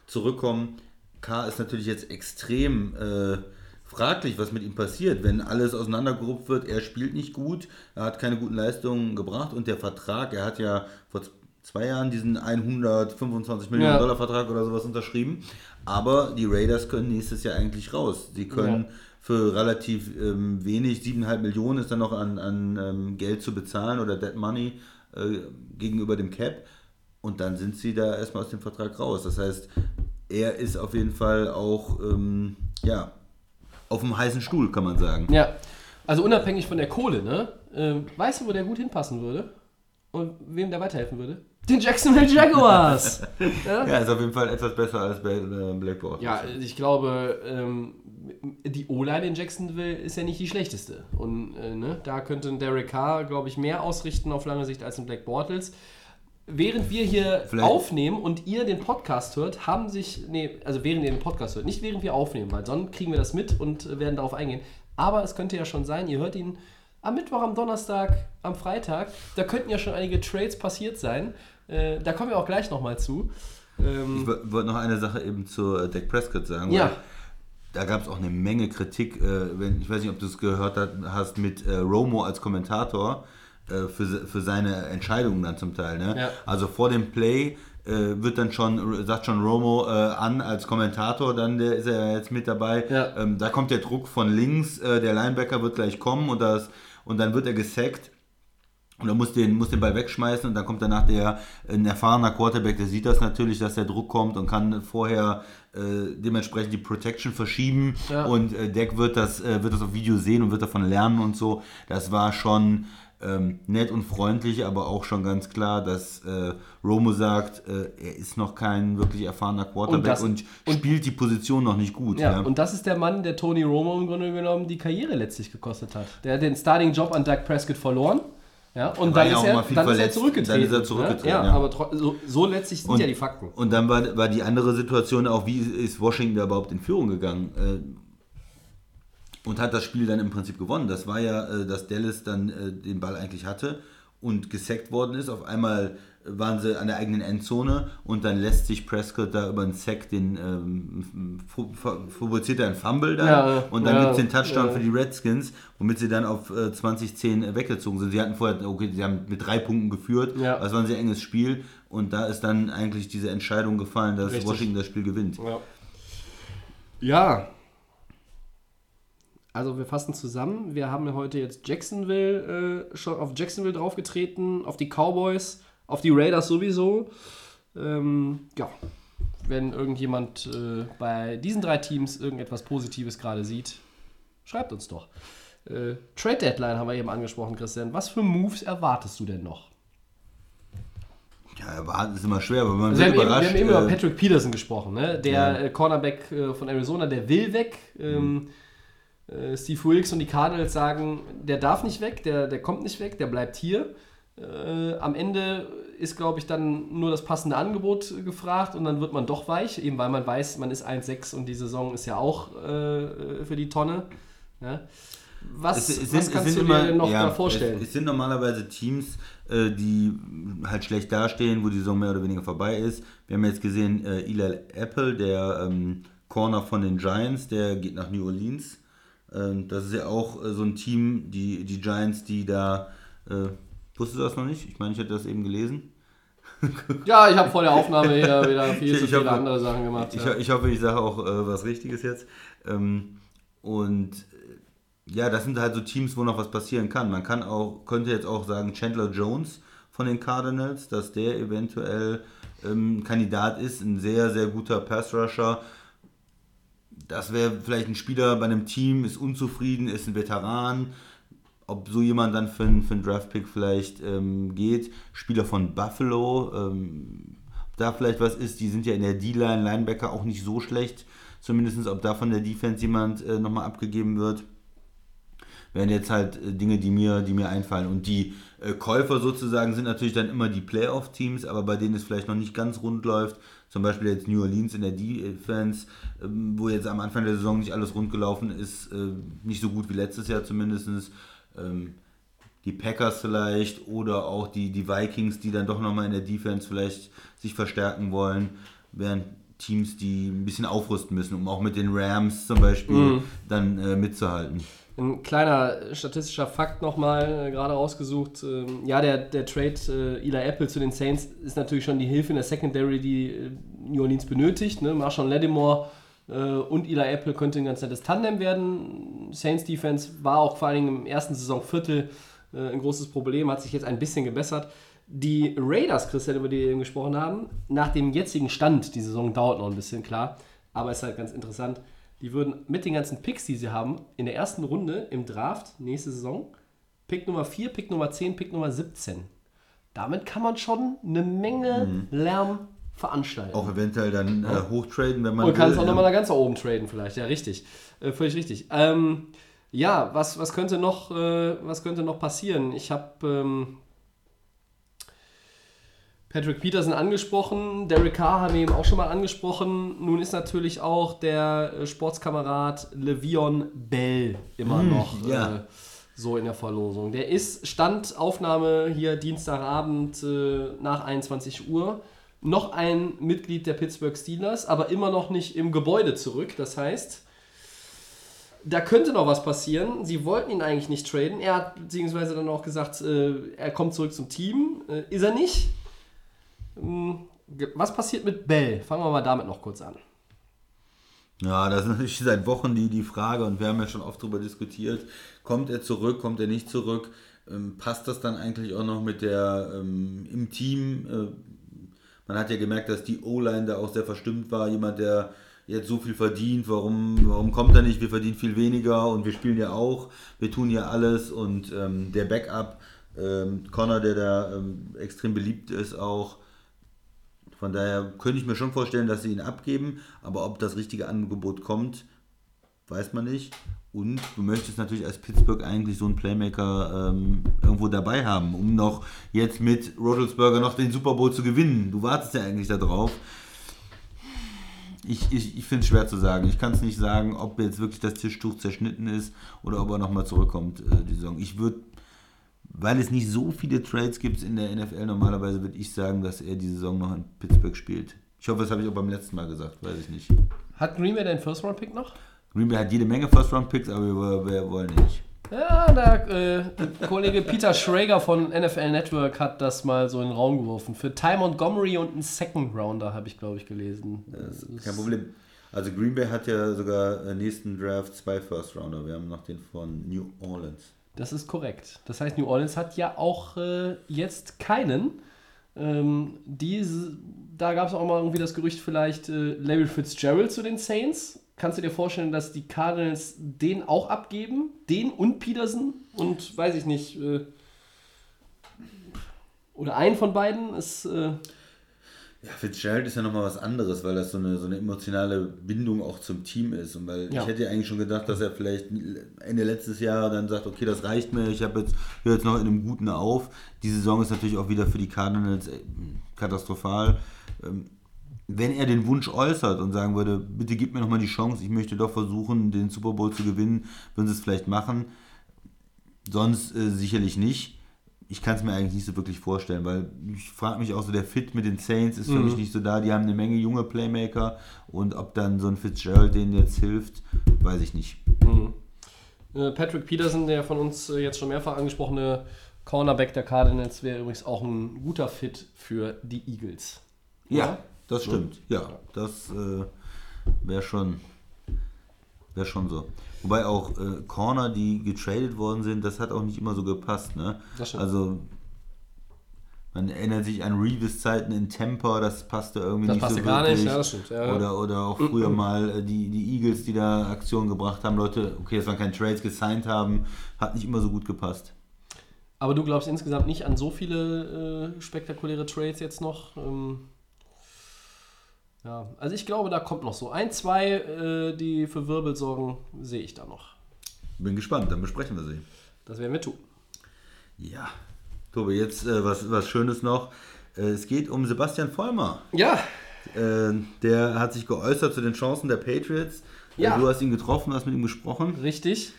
zurückkommen. K ist natürlich jetzt extrem äh, fraglich, was mit ihm passiert, wenn alles auseinandergerupft wird. Er spielt nicht gut, er hat keine guten Leistungen gebracht und der Vertrag, er hat ja vor zwei Jahren diesen 125 Millionen Ja. Dollar Vertrag oder sowas unterschrieben. Aber die Raiders können nächstes Jahr eigentlich raus. Sie können Ja. für relativ ähm, wenig, 7,5 Millionen ist dann noch an, an ähm, Geld zu bezahlen oder Dead Money äh, gegenüber dem Cap. Und dann sind sie da erstmal aus dem Vertrag raus. Das heißt, er ist auf jeden Fall auch ähm, ja, auf dem heißen Stuhl, kann man sagen. Ja, also unabhängig von der Kohle, ne? Ähm, weißt du, wo der gut hinpassen würde? Und wem der weiterhelfen würde? Den Jacksonville Jaguars! ja? Ja, ist auf jeden Fall etwas besser als bei äh, Blackboard. Ja, ich glaube, ähm, die O-Line in Jacksonville ist ja nicht die schlechteste. Und äh, ne, da könnte ein Derek Carr, glaube ich, mehr ausrichten auf lange Sicht als ein Black Bortles. Während wir hier Vielleicht- aufnehmen und ihr den Podcast hört, haben sich, nee, also während ihr den Podcast hört, nicht während wir aufnehmen, weil sonst kriegen wir das mit und äh, werden darauf eingehen. Aber es könnte ja schon sein, ihr hört ihn am Mittwoch, am Donnerstag, am Freitag. Da könnten ja schon einige Trades passiert sein. Äh, da kommen wir auch gleich nochmal zu. Ähm, Ich wo- wollte noch eine Sache eben zu äh, Dak Prescott sagen. Ja. Da gab es auch eine Menge Kritik, äh, wenn, ich weiß nicht, ob du es gehört hast, mit äh, Romo als Kommentator äh, für, für seine Entscheidungen dann zum Teil. Ne? Ja. Also vor dem Play äh, wird dann schon, sagt schon Romo äh, an als Kommentator, dann der ist er ja jetzt mit dabei. Ja. Ähm, da kommt der Druck von links, äh, der Linebacker wird gleich kommen und, das, und dann wird er gesackt. Und er muss den, muss den Ball wegschmeißen und dann kommt danach der ein erfahrener Quarterback, der sieht das natürlich, dass der Druck kommt und kann vorher äh, dementsprechend die Protection verschieben Ja. und äh, Deck wird das, äh, wird das auf Video sehen und wird davon lernen und so. Das war schon ähm, nett und freundlich, aber auch schon ganz klar, dass äh, Romo sagt, äh, er ist noch kein wirklich erfahrener Quarterback das- und, und- spielt die Position noch nicht gut. Ja, ja. und das ist der Mann, der Tony Romo im Grunde genommen die Karriere letztlich gekostet hat. Der hat den Starting-Job an Doug Prescott verloren. Ja, und dann, ja ist er, dann ist er verletzt. zurückgetreten. Dann ist er zurückgetreten, Ja, ja. aber so, so letztlich sind Und- ja die Fakten. Und dann war, war die andere Situation auch, wie ist Washington da überhaupt in Führung gegangen? Äh, und hat das Spiel dann im Prinzip gewonnen. Das war ja, äh, dass Dallas dann äh, den Ball eigentlich hatte und gesackt worden ist. Auf einmal waren sie an der eigenen Endzone und dann lässt sich Prescott da über einen Sack den ähm, fabriziert er einen Fumble da Ja, und dann ja, gibt es den Touchdown ja. für die Redskins, womit sie dann auf äh, 2010 weggezogen sind. Sie hatten vorher, okay, sie haben mit drei Punkten geführt, Ja. das war ein sehr enges Spiel und da ist dann eigentlich diese Entscheidung gefallen, dass Richtig. Washington das Spiel gewinnt. Ja. Also wir fassen zusammen. Wir haben heute jetzt Jacksonville äh, schon auf Jacksonville draufgetreten, auf die Cowboys, auf die Raiders sowieso. Ähm, ja. Wenn irgendjemand äh, bei diesen drei Teams irgendetwas Positives gerade sieht, schreibt uns doch. Äh, Trade Deadline haben wir eben angesprochen, Christian. Was für Moves erwartest du denn noch? Ja, war, ist immer schwer, aber man Also wir, wird haben eben, wir überrascht. haben eben über äh, Patrick Peterson gesprochen, ne? der Ja. äh, Cornerback äh, von Arizona, der will weg. Ähm, äh, Steve Wilkes und die Cardinals sagen, der darf nicht weg, der, der kommt nicht weg, der bleibt hier. Äh, am Ende ist, glaube ich, dann nur das passende Angebot gefragt und dann wird man doch weich, eben weil man weiß, man ist 1-6 und die Saison ist ja auch äh, für die Tonne. Ne? Was, Es, es was sind, kannst du immer, dir noch ja, da vorstellen? Es, es sind normalerweise Teams, äh, die halt schlecht dastehen, wo die Saison mehr oder weniger vorbei ist. Wir haben jetzt gesehen, äh, Eli Apple, der ähm, Corner von den Giants, der geht nach New Orleans. Ähm, das ist ja auch äh, so ein Team, die, die Giants, die da. Äh, wusstest du das noch nicht? Ich meine, ich hätte das eben gelesen. ja, ich habe vor der Aufnahme hier wieder viel Ich- zu ich viele hoffe- andere Sachen gemacht. Ich, ja. ich hoffe, ich sage auch äh, was Richtiges jetzt. Ähm, und äh, ja, das sind halt so Teams, wo noch was passieren kann. Man kann auch, könnte jetzt auch sagen, Chandler Jones von den Cardinals, dass der eventuell ähm, Kandidat ist, ein sehr, sehr guter Pass-Rusher. Das wäre vielleicht ein Spieler bei einem Team, ist unzufrieden, ist ein Veteran. Ob so jemand dann für, einen- für einen Draftpick vielleicht ähm, geht. Spieler von Buffalo, ähm, ob da vielleicht was ist. Die sind ja in der D-Line, Linebacker auch nicht so schlecht. Zumindest ob da von der Defense jemand äh, nochmal abgegeben wird. Wären jetzt halt äh, Dinge, die mir, die mir einfallen. Und die äh, Käufer sozusagen sind natürlich dann immer die Playoff-Teams, aber bei denen es vielleicht noch nicht ganz rund läuft. Zum Beispiel jetzt New Orleans in der Defense, ähm, wo jetzt am Anfang der Saison nicht alles rund gelaufen ist, äh, nicht so gut wie letztes Jahr zumindest. Ähm, die Packers vielleicht oder auch die, die Vikings, die dann doch nochmal in der Defense vielleicht sich verstärken wollen, wären Teams, die ein bisschen aufrüsten müssen, um auch mit den Rams zum Beispiel dann äh, mitzuhalten. Ein kleiner statistischer Fakt nochmal äh, gerade rausgesucht. Ähm, ja, der, der Trade äh, Eli Apple zu den Saints ist natürlich schon die Hilfe in der Secondary, die äh, New Orleans benötigt. Ne? Marshawn Lattimore äh, und Eli Apple könnte ein ganz nettes Tandem werden. Saints Defense war auch vor allem im ersten Saisonviertel äh, ein großes Problem, hat sich jetzt ein bisschen gebessert. Die Raiders, Christian, über die wir eben gesprochen haben, nach dem jetzigen Stand, die Saison dauert noch ein bisschen, klar, aber ist halt ganz interessant, die würden mit den ganzen Picks, die sie haben, in der ersten Runde im Draft nächste Saison, Pick Nummer 4, Pick Nummer 10, Pick Nummer 17. Damit kann man schon eine Menge Lärm veranstalten. Auch eventuell dann äh, hochtraden, wenn man Und kannst will, auch nochmal nach ganz nach oben traden vielleicht, ja, richtig. Äh, völlig richtig. Ähm, ja, was, was, könnte noch, äh, was könnte noch passieren? Ich habe ähm, Patrick Peterson angesprochen, Derek Carr haben wir eben auch schon mal angesprochen. Nun ist natürlich auch der äh, Sportskamerad Le'Veon Bell immer noch ja. äh, so in der Verlosung. Der ist Standaufnahme hier Dienstagabend äh, nach 21 Uhr. Noch ein Mitglied der Pittsburgh Steelers, aber immer noch nicht im Gebäude zurück. Das heißt, da könnte noch was passieren. Sie wollten ihn eigentlich nicht traden. Er hat beziehungsweise dann auch gesagt, äh, er kommt zurück zum Team. Äh, ist er nicht? Ähm, was passiert mit Bell? Fangen wir mal damit noch kurz an. Ja, das ist natürlich seit Wochen die, die Frage und wir haben ja schon oft darüber diskutiert. Kommt er zurück, kommt er nicht zurück? Ähm, passt das dann eigentlich auch noch mit der ähm, im Team? Äh, man hat ja gemerkt, dass die O-Line da auch sehr verstimmt war. Jemand, der jetzt so viel verdient, warum, warum kommt er nicht? Wir verdienen viel weniger und wir spielen ja auch. Wir tun ja alles und ähm, der Backup, ähm, Connor, der da ähm, extrem beliebt ist, auch. Von daher könnte ich mir schon vorstellen, dass sie ihn abgeben, aber ob das richtige Angebot kommt, weiß man nicht. Und du möchtest natürlich als Pittsburgh eigentlich so einen Playmaker ähm, irgendwo dabei haben, um noch jetzt mit Roethlisberger noch den Super Bowl zu gewinnen. Du wartest ja eigentlich darauf. Ich, ich, ich finde es schwer zu sagen. Ich kann es nicht sagen, ob jetzt wirklich das Tischtuch zerschnitten ist oder ob er nochmal zurückkommt, äh, die Saison. Ich würde weil es nicht so viele Trades gibt in der NFL, normalerweise würde ich sagen, dass er die Saison noch in Pittsburgh spielt. Ich hoffe, das habe ich auch beim letzten Mal gesagt, weiß ich nicht. Hat Green Bay deinen First-Round-Pick noch? Green Bay hat jede Menge First-Round-Picks, aber wir, wollen nicht. Ja, der äh, Kollege Peter Schrager von NFL Network hat das mal so in den Raum geworfen. Für Ty Montgomery und einen Second Rounder habe ich, glaube ich, gelesen. Kein Problem. Also Green Bay hat ja sogar im nächsten Draft zwei First-Rounder. Wir haben noch den von New Orleans. Das ist korrekt. Das heißt, New Orleans hat ja auch äh, jetzt keinen. Ähm, diese, da gab es auch mal irgendwie das Gerücht, vielleicht äh, Larry Fitzgerald zu den Saints. Kannst du dir vorstellen, dass die Cardinals den auch abgeben? Den und Peterson? Und weiß ich nicht. Äh, oder einen von beiden ist. Äh, Ja, Fitzgerald ist ja nochmal was anderes, weil das so eine, so eine emotionale Bindung auch zum Team ist. Und weil Ja. ich hätte ja eigentlich schon gedacht, dass er vielleicht Ende letztes Jahr dann sagt, okay, das reicht mir, ich habe jetzt, höre jetzt noch in einem Guten auf. Die Saison ist natürlich auch wieder für die Cardinals äh, katastrophal. Ähm, Wenn er den Wunsch äußert und sagen würde, bitte gib mir nochmal die Chance, ich möchte doch versuchen, den Super Bowl zu gewinnen, würden sie es vielleicht machen. Sonst äh, sicherlich nicht. Ich kann es mir eigentlich nicht so wirklich vorstellen, weil ich frage mich auch so, der Fit mit den Saints ist für mich nicht so da. Die haben eine Menge junge Playmaker und ob dann so ein Fitzgerald denen jetzt hilft, weiß ich nicht. Äh, Patrick Peterson, der von uns äh, jetzt schon mehrfach angesprochene Cornerback der Cardinals, wäre übrigens auch ein guter Fit für die Eagles. Ja, das stimmt. Ja, das äh, wäre schon, wär schon so. Wobei auch äh, Corner, die getradet worden sind, das hat auch nicht immer so gepasst. Ne? Das stimmt. Also man erinnert sich an Reeves-Zeiten in Tampa, das passte irgendwie Das nicht passte so gar wirklich. nicht, ja, das stimmt, ja. Oder, oder auch früher mal äh, die, die Eagles, die da Aktionen gebracht haben. Leute, okay, das waren keine Trades, gesigned haben, hat nicht immer so gut gepasst. Aber du glaubst insgesamt nicht an so viele äh, spektakuläre Trades jetzt noch? Ähm, ja, also ich glaube, da kommt noch so ein, zwei, äh, die für Wirbel sorgen, sehe ich da noch. Bin gespannt, dann besprechen wir sie. Das werden wir tun. Ja. Tobi, jetzt äh, was, was Schönes noch. Äh, es geht um Sebastian Vollmer. Ja, Äh, der hat sich geäußert zu den Chancen der Patriots. Äh, Ja. Du hast ihn getroffen, hast mit ihm gesprochen. Richtig.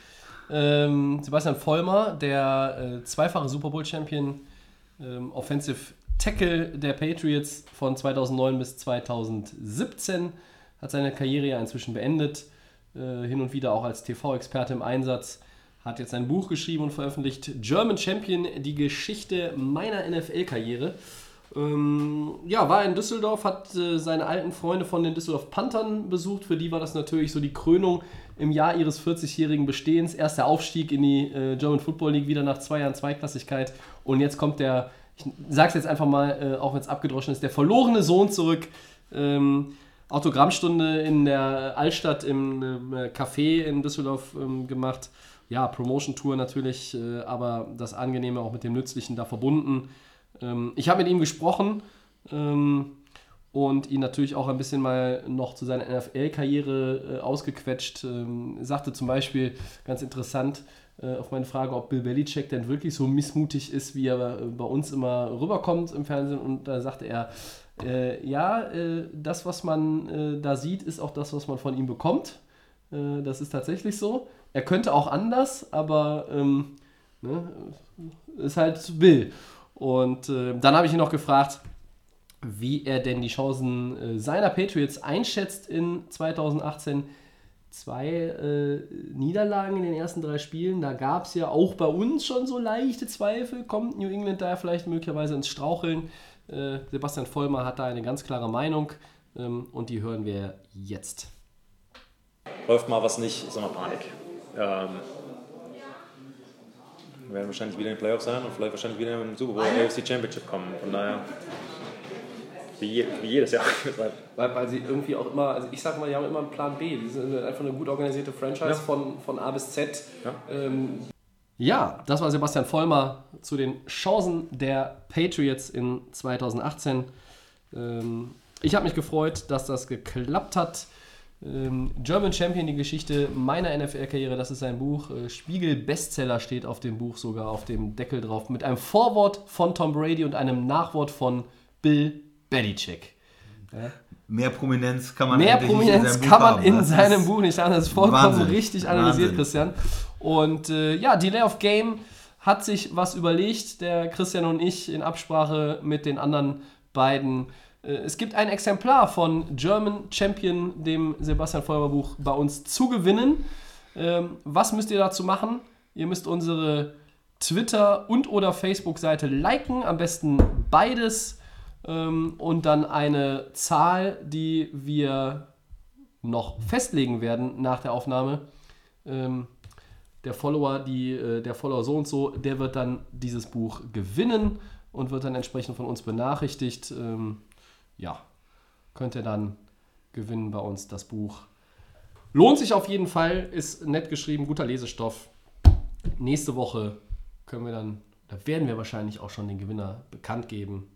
Ähm, Sebastian Vollmer, der äh, zweifache Super Bowl Champion, ähm, Offensive Tackle der Patriots von 2009 bis 2017, hat seine Karriere ja inzwischen beendet. Äh, hin und wieder auch als TV-Experte im Einsatz. Hat jetzt ein Buch geschrieben und veröffentlicht: German Champion, die Geschichte meiner NFL-Karriere. Ähm, ja, war in Düsseldorf, hat äh, seine alten Freunde von den Düsseldorf Panthern besucht. Für die war das natürlich so die Krönung im Jahr ihres 40-jährigen Bestehens. Erster Aufstieg in die äh, German Football League, wieder nach zwei Jahren Zweiklassigkeit. Und jetzt kommt der, ich sag's jetzt einfach mal, äh, auch wenn es abgedroschen ist, der verlorene Sohn zurück. Ähm, Autogrammstunde in der Altstadt im äh, Café in Düsseldorf ähm, gemacht. Ja, Promotion-Tour natürlich, äh, aber das Angenehme auch mit dem Nützlichen da verbunden. Ähm, ich habe mit ihm gesprochen ähm, und ihn natürlich auch ein bisschen mal noch zu seiner NFL-Karriere äh, ausgequetscht. Ähm, sagte zum Beispiel, ganz interessant, auf meine Frage, ob Bill Belichick denn wirklich so missmutig ist, wie er äh, bei uns immer rüberkommt im Fernsehen. Und da sagte er, äh, ja, äh, das, was man äh, da sieht, ist auch das, was man von ihm bekommt. Äh, das ist tatsächlich so. Er könnte auch anders, aber ähm, ne, ist halt Bill. Und äh, dann habe ich ihn noch gefragt, wie er denn die Chancen äh, seiner Patriots einschätzt in 2018. Zwei äh, Niederlagen in den ersten drei Spielen, da gab es ja auch bei uns schon so leichte Zweifel. Kommt New England da vielleicht möglicherweise ins Straucheln? Äh, Sebastian Vollmer hat da eine ganz klare Meinung ähm, und die hören wir jetzt. läuft mal was nicht, ist immer Panik. Ähm, wir werden wahrscheinlich wieder in den Playoffs sein und vielleicht wahrscheinlich wieder im Super Bowl AFC Championship kommen. Von daher, wie, wie jedes Jahr. Weil, weil sie irgendwie auch immer, also ich sag mal, die haben immer einen Plan B. Die sind einfach eine gut organisierte Franchise Ja. von, von A bis Z. Ja. Ähm, ja, das war Sebastian Vollmer zu den Chancen der Patriots in 2018. Ähm, ich habe mich gefreut, dass das geklappt hat. Ähm, German Champion, die Geschichte meiner NFL-Karriere, das ist ein Buch. Äh, Spiegel-Bestseller steht auf dem Buch sogar auf dem Deckel drauf. Mit einem Vorwort von Tom Brady und einem Nachwort von Bill Belichick. Mehr Prominenz kann man Mehr Prominenz nicht in seinem Buch kann man in Das seinem Buch nicht haben. Das ist vollkommen Wahnsinn. richtig analysiert, Wahnsinn. Christian. Und äh, ja, Delay of Game hat sich was überlegt, der Christian und ich in Absprache mit den anderen beiden. Äh, Es gibt ein Exemplar von German Champion, dem Sebastian Feuer Buch, bei uns zu gewinnen. Ähm, was müsst ihr dazu machen? Ihr müsst unsere Twitter- und oder Facebook-Seite liken, am besten beides. Ähm, und dann eine Zahl, die wir noch festlegen werden nach der Aufnahme. Ähm, der Follower, die, äh, der Follower so und so, der wird dann dieses Buch gewinnen und wird dann entsprechend von uns benachrichtigt. Ähm, ja, könnt ihr dann gewinnen bei uns das Buch. Lohnt sich auf jeden Fall, ist nett geschrieben, guter Lesestoff. Nächste Woche können wir dann, da werden wir wahrscheinlich auch schon den Gewinner bekannt geben.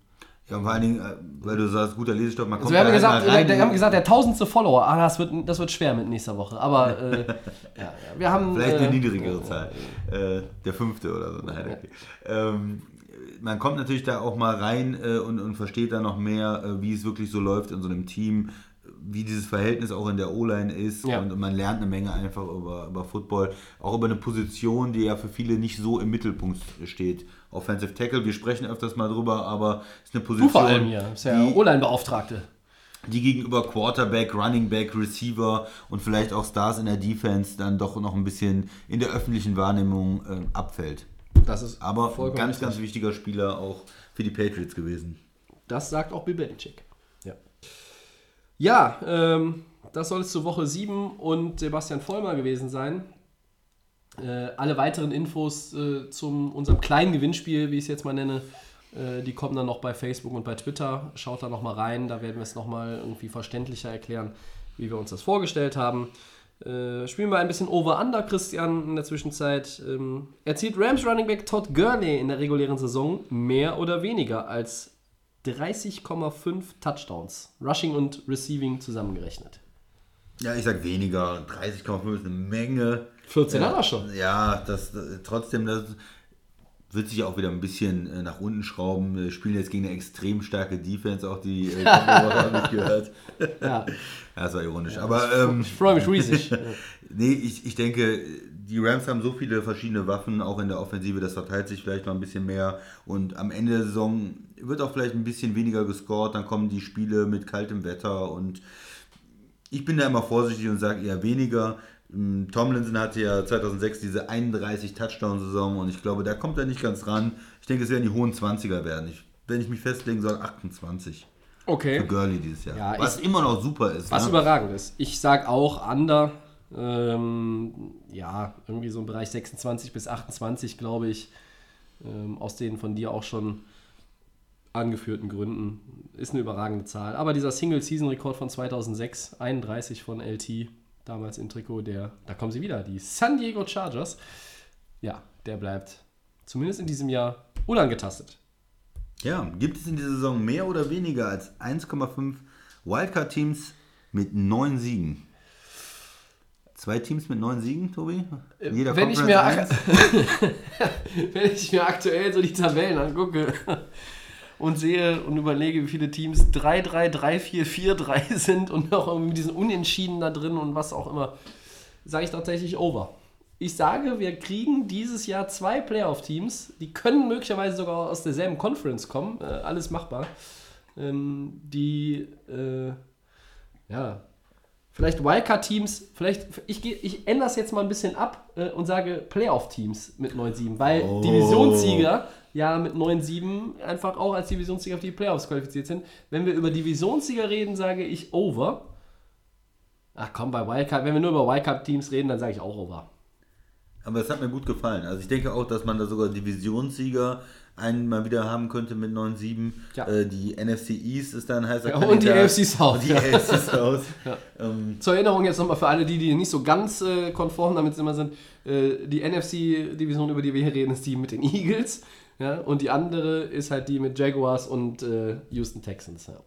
Ja, und vor allen Dingen, äh, weil du sagst, guter Lesestoff, man kommt Also wir haben, da halt gesagt, mal rein. wir haben gesagt, der tausendste Follower, ah, das wird, das wird schwer mit nächster Woche. Aber äh, ja, wir haben. Vielleicht eine äh, niedrigere Zahl. Äh, der fünfte oder so. Nein, okay. ähm, man kommt natürlich da auch mal rein äh, und, und versteht da noch mehr, äh, wie es wirklich so läuft in so einem Team, wie dieses Verhältnis auch in der O-Line ist Ja. und, man lernt eine Menge einfach über, über Football, auch über eine Position, die ja für viele nicht so im Mittelpunkt steht. Offensive Tackle, wir sprechen öfters mal drüber, aber es ist eine Du Position, vor allem hier, ist ja die, O-Line-Beauftragte. die gegenüber Quarterback, Running Back, Receiver und vielleicht auch Stars in der Defense dann doch noch ein bisschen in der öffentlichen Wahrnehmung äh, abfällt. Das ist Aber ein ganz, richtig. ganz wichtiger Spieler auch für die Patriots gewesen. Das sagt auch Bill Belichick. Ja, ähm, das soll es zur Woche 7 und Sebastian Vollmer gewesen sein. Äh, alle weiteren Infos äh, zum unserem kleinen Gewinnspiel, wie ich es jetzt mal nenne, äh, die kommen dann noch bei Facebook und bei Twitter. Schaut da noch mal rein, da werden wir es noch mal irgendwie verständlicher erklären, wie wir uns das vorgestellt haben. Äh, spielen wir ein bisschen Over-Under, Christian, in der Zwischenzeit. Ähm, erzielt Rams Running Back Todd Gurley in der regulären Saison mehr oder weniger als 30,5 Touchdowns, Rushing und Receiving zusammengerechnet. Ja, ich sag weniger. 30,5 ist eine Menge. 14 ja, hat er schon. Ja, das, trotzdem, das wird sich auch wieder ein bisschen äh, nach unten schrauben. Wir spielen jetzt gegen eine extrem starke Defense, auch die äh, habe ich gehört. Ja, Ja, das war ironisch. Aber ähm, ich freue mich riesig. Nee, ich, ich denke, die Rams haben so viele verschiedene Waffen, auch in der Offensive, das verteilt sich vielleicht noch ein bisschen mehr. Und am Ende der Saison wird auch vielleicht ein bisschen weniger gescored, dann kommen die Spiele mit kaltem Wetter und ich bin da immer vorsichtig und sage eher weniger. Ähm, Tomlinson hatte ja 2006 diese 31 Touchdown-Saison und ich glaube, da kommt er nicht ganz ran. Ich denke, es werden die hohen 20er werden. Ich, wenn ich mich festlegen soll, 28 für Okay. Gurley dieses Jahr. Ja, Was ich- immer noch super ist. Was ne? überragend ist. Ich sag auch Under. Ähm, ja, irgendwie so im Bereich 26 bis 28, glaube ich. Ähm, aus den von dir auch schon angeführten Gründen. Ist eine überragende Zahl. Aber dieser Single-Season-Rekord von 2006, 31 von LT, damals im Trikot, der, da kommen sie wieder, die San Diego Chargers. Ja, der bleibt zumindest in diesem Jahr unangetastet. Ja, gibt es in dieser Saison mehr oder weniger als 1,5 Wildcard-Teams mit 9 Siegen? Zwei Teams mit 9 Siegen, Tobi? In jeder Äh, wenn ich, mir, wenn ich mir aktuell so die Tabellen angucke und sehe und überlege, wie viele Teams 3, 3, 3, 4, 4, 3 sind und auch irgendwie diesen Unentschieden da drin und was auch immer, sage ich tatsächlich over. Ich sage, wir kriegen dieses Jahr zwei Playoff-Teams, die können möglicherweise sogar aus derselben Conference kommen, äh, alles machbar, ähm, die, äh, ja, Vielleicht Wildcard-Teams, vielleicht, ich, ich ändere das jetzt mal ein bisschen ab äh, und sage Playoff-Teams mit 9-7, weil Oh. Divisionssieger ja mit 9-7 einfach auch als Divisionssieger auf die Playoffs qualifiziert sind. Wenn wir über Divisionssieger reden, sage ich over. Ach komm, bei Wildcard, wenn wir nur über Wildcard-Teams reden, dann sage ich auch over. Aber es hat mir gut gefallen. Also ich denke auch, dass man da sogar Divisionssieger einen mal wieder haben könnte mit 9-7. Ja. Äh, die NFC East ist da ein heißer Ja, und die. AFC South. Und die Ja. AFC South. ähm, Zur Erinnerung jetzt nochmal für alle, die, die nicht so ganz äh, konform damit immer sind. Äh, die NFC-Division, über die wir hier reden, ist die mit den Eagles. Ja, und die andere ist halt die mit Jaguars und äh, Houston Texans. Ja.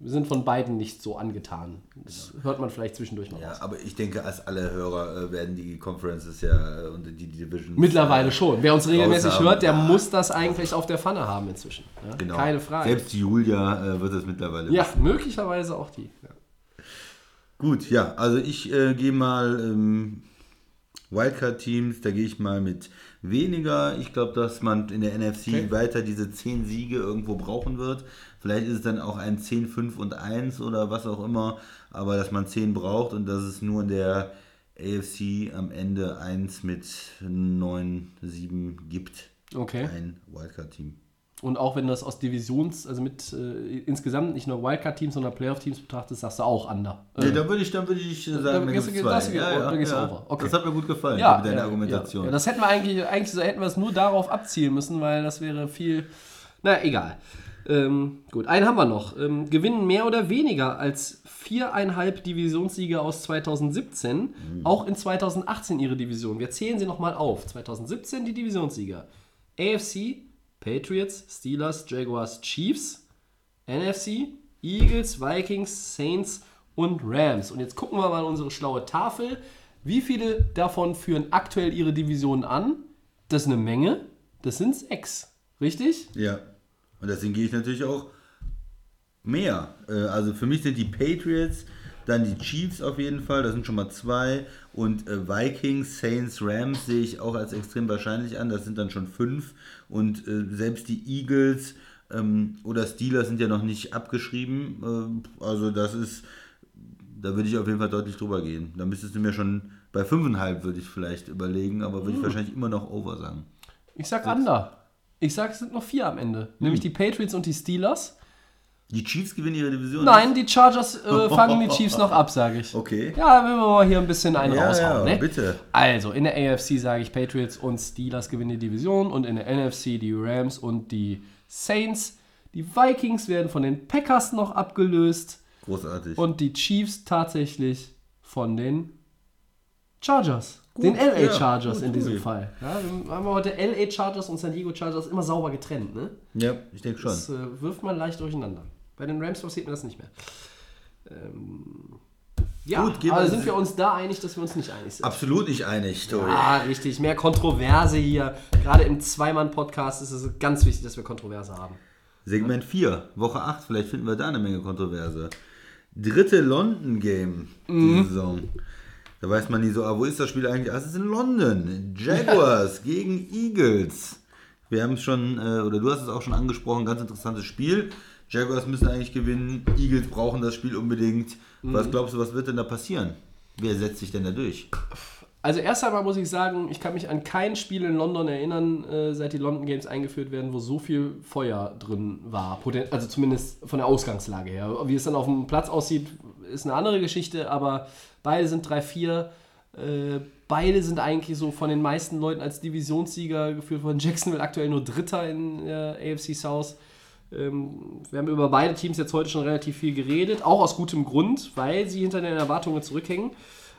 Wir sind von beiden nicht so angetan. Das hört man vielleicht zwischendurch mal ja, raus. aber ich denke, als alle Hörer äh, werden die Conferences ja äh, und die, Divisions. Mittlerweile äh, schon. Wer uns regelmäßig hört, der muss das eigentlich auf der Pfanne haben inzwischen. Ja? Genau. Keine Frage. Selbst Julia äh, wird es mittlerweile. ja, möglicherweise auch die. Gut, ja, also ich äh, gehe mal ähm, Wildcard-Teams, da gehe ich mal mit weniger. Ich glaube, dass man in der NFC Okay. weiter diese 10 Siege irgendwo brauchen wird. Vielleicht ist es dann auch ein 10, 5 und 1 oder was auch immer. Aber dass man 10 braucht und dass es nur in der AFC am Ende 1 mit 9, 7 gibt. Okay. Ein Wildcard-Team. Und auch wenn du das aus Divisions, also mit äh, insgesamt nicht nur Wildcard-Teams, sondern Playoff-Teams betrachtest, sagst du auch under. Nee, da würde ich, dann würde ich sagen, da gehst gibt's du- geht- da gehst du over. Okay. Das hat mir gut gefallen, ja, mit deiner ja, Argumentation. Ja, ja, das hätten wir eigentlich, eigentlich so hätten wir es nur darauf abzielen müssen, weil das wäre viel. Na, egal. Ähm, gut, einen haben wir noch. Ähm, gewinnen mehr oder weniger als viereinhalb Divisionssieger aus 2017, Mhm. auch in 2018 ihre Division. Wir zählen sie nochmal auf. 2017 die Divisionssieger. AFC, Patriots, Steelers, Jaguars, Chiefs. NFC, Eagles, Vikings, Saints und Rams. Und jetzt gucken wir mal unsere schlaue Tafel. Wie viele davon führen aktuell ihre Division an? Das ist eine Menge. Das sind sechs. Richtig? Ja. Und deswegen gehe ich natürlich auch mehr. Äh, Also für mich sind die Patriots, dann die Chiefs auf jeden Fall, das sind schon mal zwei. Und äh, Vikings, Saints, Rams sehe ich auch als extrem wahrscheinlich an, das sind dann schon fünf. Und äh, selbst die Eagles ähm, oder Steelers sind ja noch nicht abgeschrieben. Äh, Also das ist, da würde ich auf jeden Fall deutlich drüber gehen. Da müsstest du mir schon bei fünfeinhalb würde ich vielleicht überlegen, aber würde ich wahrscheinlich immer noch over sagen. Ich sag under. Ich sag, es sind noch vier am Ende. Nämlich die Patriots und die Steelers. Die Chiefs gewinnen ihre Division. Nein, die Chargers äh, fangen die Chiefs noch ab, sage ich. Okay. Ja, wenn wir mal hier ein bisschen einen Ja, raushauen. ja, ne? bitte. Also, in der AFC sage ich Patriots und Steelers gewinnen die Division und in der NFC die Rams und die Saints. Die Vikings werden von den Packers noch abgelöst Großartig. und die Chiefs tatsächlich von den Chargers. den LA ja, Chargers gut, in diesem gut. Fall. Ja, wir haben heute LA Chargers und San Diego Chargers immer sauber getrennt. Ne? ja, ich denke schon. Das äh, wirft man leicht durcheinander. Bei den Rams passiert mir das nicht mehr. Ähm, ja, Gut, aber sind wir uns da einig, dass wir uns nicht einig sind? Absolut nicht einig, Tori. Ah, richtig. Mehr Kontroverse hier. Gerade im Zweimann-Podcast ist es ganz wichtig, dass wir Kontroverse haben. Segment 4, Woche 8, vielleicht finden wir da eine Menge Kontroverse. Dritte London-Game Mhm. diese Saison. Da weiß man nie so, ah, wo ist das Spiel eigentlich? Ah, es ist in London. Jaguars gegen Eagles. Wir haben es schon, äh, oder du hast es auch schon angesprochen, ganz interessantes Spiel. Jaguars müssen eigentlich gewinnen, Eagles brauchen das Spiel unbedingt. Mhm. Was glaubst du, was wird denn da passieren? Wer setzt sich denn da durch? Also erst einmal muss ich sagen, ich kann mich an kein Spiel in London erinnern, äh, seit die London Games eingeführt werden, wo so viel Feuer drin war. Poten- Also zumindest von der Ausgangslage her. Wie es dann auf dem Platz aussieht, ist eine andere Geschichte, aber beide sind 3-4. Äh, beide sind eigentlich so von den meisten Leuten als Divisionssieger geführt von Jacksonville aktuell nur Dritter in der AFC South. Ähm, wir haben über beide Teams jetzt heute schon relativ viel geredet, auch aus gutem Grund, weil sie hinter den Erwartungen zurückhängen.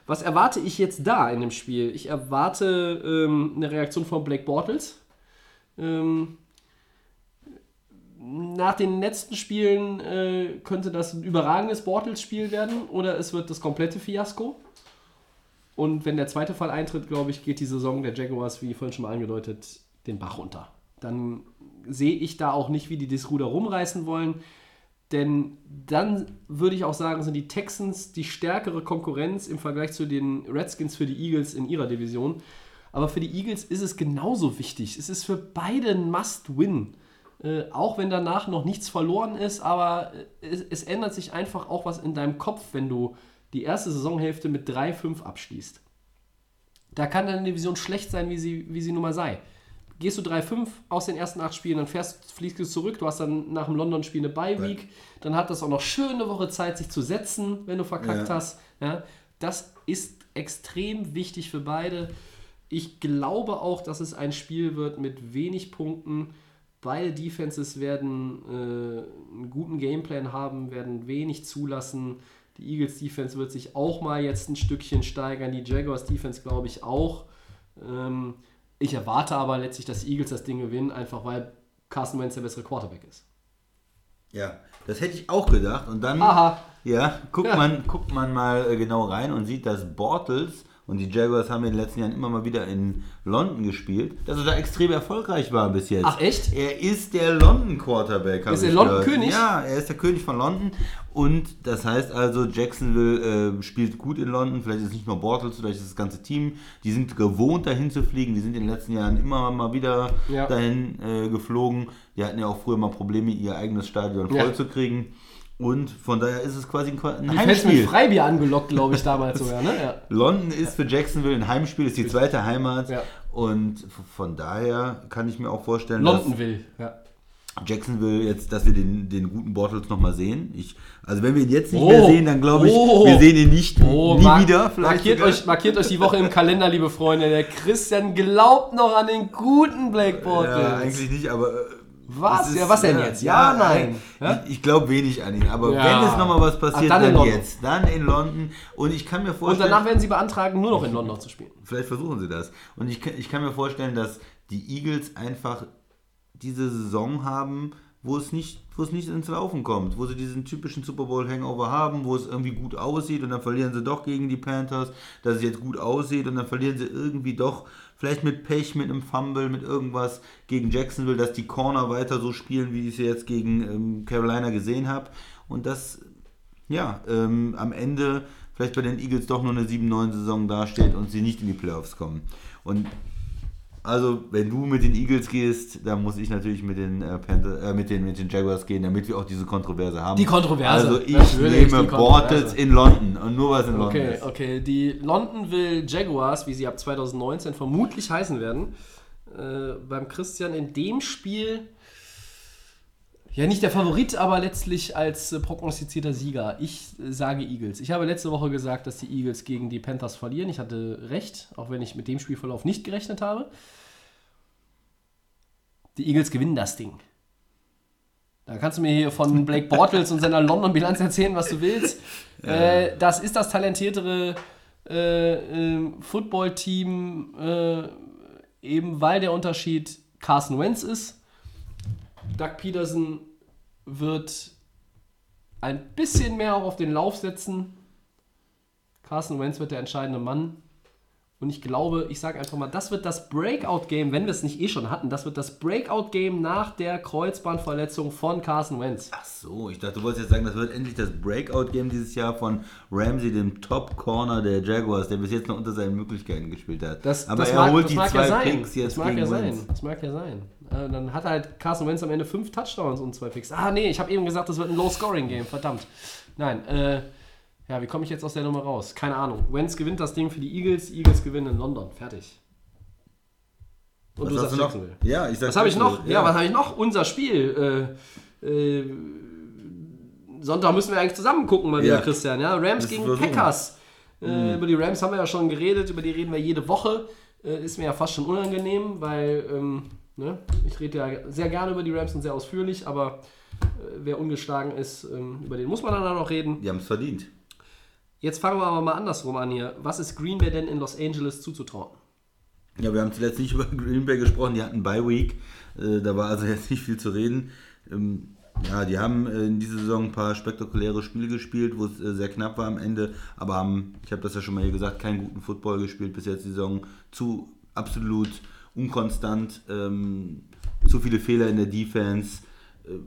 Was erwarte ich jetzt da in dem Spiel? Ich erwarte ähm, eine Reaktion von Blake Bortles. Ähm, nach den letzten Spielen äh, könnte das ein überragendes Bortles-Spiel werden oder es wird das komplette Fiasko. Und wenn der zweite Fall eintritt, glaube ich, geht die Saison der Jaguars, wie vorhin schon mal angedeutet, den Bach runter. Dann sehe ich da auch nicht, wie die das Ruder rumreißen wollen. Denn dann würde ich auch sagen, sind die Texans die stärkere Konkurrenz im Vergleich zu den Redskins für die Eagles in ihrer Division. Aber für die Eagles ist es genauso wichtig. Es ist für beide ein Must-Win. Äh, auch wenn danach noch nichts verloren ist, aber äh, es, es ändert sich einfach auch was in deinem Kopf, wenn du die erste Saisonhälfte mit 3-5 abschließt. Da kann deine Division schlecht sein, wie sie, wie sie nun mal sei. Gehst du 3-5 aus den ersten acht Spielen, dann fährst, fliegst du zurück, du hast dann nach dem London-Spiel eine Bye-Week, dann hat das auch noch schön eine Woche Zeit, sich zu setzen, wenn du verkackt Ja. hast. Ja, das ist extrem wichtig für beide. Ich glaube auch, dass es ein Spiel wird mit wenig Punkten. Beide Defenses werden äh, einen guten Gameplan haben, werden wenig zulassen. Die Eagles Defense wird sich auch mal jetzt ein Stückchen steigern. Die Jaguars Defense glaube ich auch. Ähm, ich erwarte aber letztlich, dass die Eagles das Ding gewinnen, einfach weil Carson Wentz der bessere Quarterback ist. Ja, das hätte ich auch gedacht. Und dann Aha. ja, guckt, Ja. Man, guckt man mal äh, genau rein und sieht, dass Bortles und die Jaguars haben in den letzten Jahren immer mal wieder in London gespielt, dass er da extrem erfolgreich war bis jetzt. Ach, echt? Er ist der London Quarterback. Ist er London gehört. König? Ja, er ist der König von London und das heißt also, Jacksonville äh, spielt gut in London, vielleicht ist es nicht nur Bortles, vielleicht ist es das ganze Team, die sind gewohnt dahin zu fliegen, die sind in den letzten Jahren immer mal wieder Ja. dahin äh, geflogen. Die hatten ja auch früher mal Probleme, ihr eigenes Stadion Ja. voll zu kriegen. Und von daher ist es quasi ein, Qua- ein Fans mit Heimspiel. Freibier angelockt, glaube ich, damals sogar, ne? Ja. London ist für Jacksonville ein Heimspiel, ist die zweite Heimat. Ja. Und von daher kann ich mir auch vorstellen, London will, ja. dass Jacksonville jetzt, dass wir den, den guten Bortles nochmal sehen. Ich, also wenn wir ihn jetzt nicht Oh. mehr sehen, dann glaube ich, Oh. wir sehen ihn nicht Oh, nie mar- wieder. Markiert, sogar. euch, markiert euch die Woche im Kalender, liebe Freunde. Der Christian glaubt noch an den guten Black Bortles. Ja, eigentlich nicht, aber. Äh, Was? es Ja, was denn jetzt? Ja, nein. Ja? Ich, ich glaube wenig an ihn, aber Ja. wenn es nochmal was passiert, Ah, dann dann, in London. jetzt. Dann in London. Und ich kann mir Und vorstellen. danach werden sie beantragen, nur noch in London zu spielen. Vielleicht versuchen sie das. Und ich, kann- ich kann mir vorstellen, dass die Eagles einfach diese Saison haben, wo es nicht, wo es nicht ins Laufen kommt, wo sie diesen typischen Super Bowl Hangover haben, wo es irgendwie gut aussieht und dann verlieren sie doch gegen die Panthers, dass es jetzt gut aussieht und dann verlieren sie irgendwie doch vielleicht mit Pech, mit einem Fumble, mit irgendwas gegen Jacksonville, dass die Corner weiter so spielen, wie ich sie jetzt gegen ähm, Carolina gesehen habe und das ja, ähm, am Ende vielleicht bei den Eagles doch nur eine 7-9-Saison dasteht und sie nicht in die Playoffs kommen. Und also, wenn du mit den Eagles gehst, dann muss ich natürlich mit den, äh, Panther, äh, mit den, mit den Jaguars gehen, damit wir auch diese Kontroverse haben. Die Kontroverse, Also, ich nehme. Bortles in London und nur was in London Okay, ist. okay. Die Londonville Jaguars, wie sie ab 2019 vermutlich heißen werden, äh, beim Christian in dem Spiel ja nicht der Favorit, aber letztlich als äh, prognostizierter Sieger. Ich äh, sage Eagles. Ich habe letzte Woche gesagt, dass die Eagles gegen die Panthers verlieren. Ich hatte recht, auch wenn ich mit dem Spielverlauf nicht gerechnet habe. Die Eagles gewinnen das Ding. Da kannst du mir hier von Blake Bortles und seiner London-Bilanz erzählen, was du willst. Äh, das ist das talentiertere äh, äh, Football-Team, äh, eben weil der Unterschied Carson Wentz ist. Doug Peterson wird ein bisschen mehr auch auf den Lauf setzen. Carson Wentz wird der entscheidende Mann. Und ich glaube, ich sage einfach mal, das wird das Breakout-Game, wenn wir es nicht eh schon hatten, das wird das Breakout-Game nach der Kreuzbandverletzung von Carson Wentz. Ach so, ich dachte, du wolltest jetzt sagen, das wird endlich das Breakout-Game dieses Jahr von Ramsey, dem Top-Corner der Jaguars, der bis jetzt noch unter seinen Möglichkeiten gespielt hat. Das, Aber das er mag, holt die zwei ja sein. Picks jetzt das mag gegen ja sein. Wentz. Das mag ja sein. Äh, dann hat halt Carson Wentz am Ende fünf Touchdowns und zwei Picks. Ah, nee, ich habe eben gesagt, das wird ein Low-Scoring-Game. Verdammt. Nein, äh, ja, wie komme ich jetzt aus der Nummer raus? Keine Ahnung. Wentz gewinnt das Ding für die Eagles. Eagles gewinnen in London. Fertig. Und Was du sagst? Jacksonville. Ja, ich sag Was habe ich noch? Jacksonville. Ja, was habe ich noch? Unser Spiel. Äh, äh, Sonntag müssen wir eigentlich zusammen gucken, mal wieder, Ja. Christian. Ja? Rams gegen versuchen. Packers. Äh, über die Rams haben wir ja schon geredet, über die reden wir jede Woche. Äh, ist mir ja fast schon unangenehm, weil ähm, ne? ich rede ja sehr gerne über die Rams und sehr ausführlich, aber äh, wer ungeschlagen ist, ähm, über den muss man dann auch noch reden. Die haben es verdient. Jetzt fangen wir aber mal andersrum an hier. Was ist Green Bay denn in Los Angeles zuzutrauen? Ja, wir haben zuletzt nicht über Green Bay gesprochen, die hatten Bye Week, äh, da war also jetzt nicht viel zu reden. Ähm, ja, die haben äh, in dieser Saison ein paar spektakuläre Spiele gespielt, wo es äh, sehr knapp war am Ende, aber haben, ich habe das ja schon mal hier gesagt, keinen guten Football gespielt bis jetzt die Saison. Zu absolut unkonstant, ähm, zu viele Fehler in der Defense.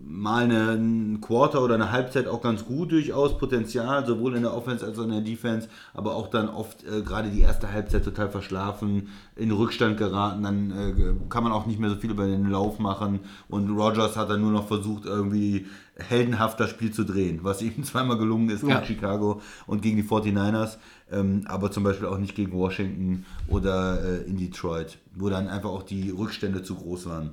Mal eine, ein Quarter oder eine Halbzeit auch ganz gut durchaus, Potenzial, sowohl in der Offense als auch in der Defense, aber auch dann oft äh, gerade die erste Halbzeit total verschlafen, in Rückstand geraten, dann äh, kann man auch nicht mehr so viel über den Lauf machen und Rogers hat dann nur noch versucht, irgendwie heldenhaft das Spiel zu drehen, was ihm zweimal gelungen ist Ja. gegen Chicago und gegen die 49ers, ähm, aber zum Beispiel auch nicht gegen Washington oder äh, in Detroit, wo dann einfach auch die Rückstände zu groß waren.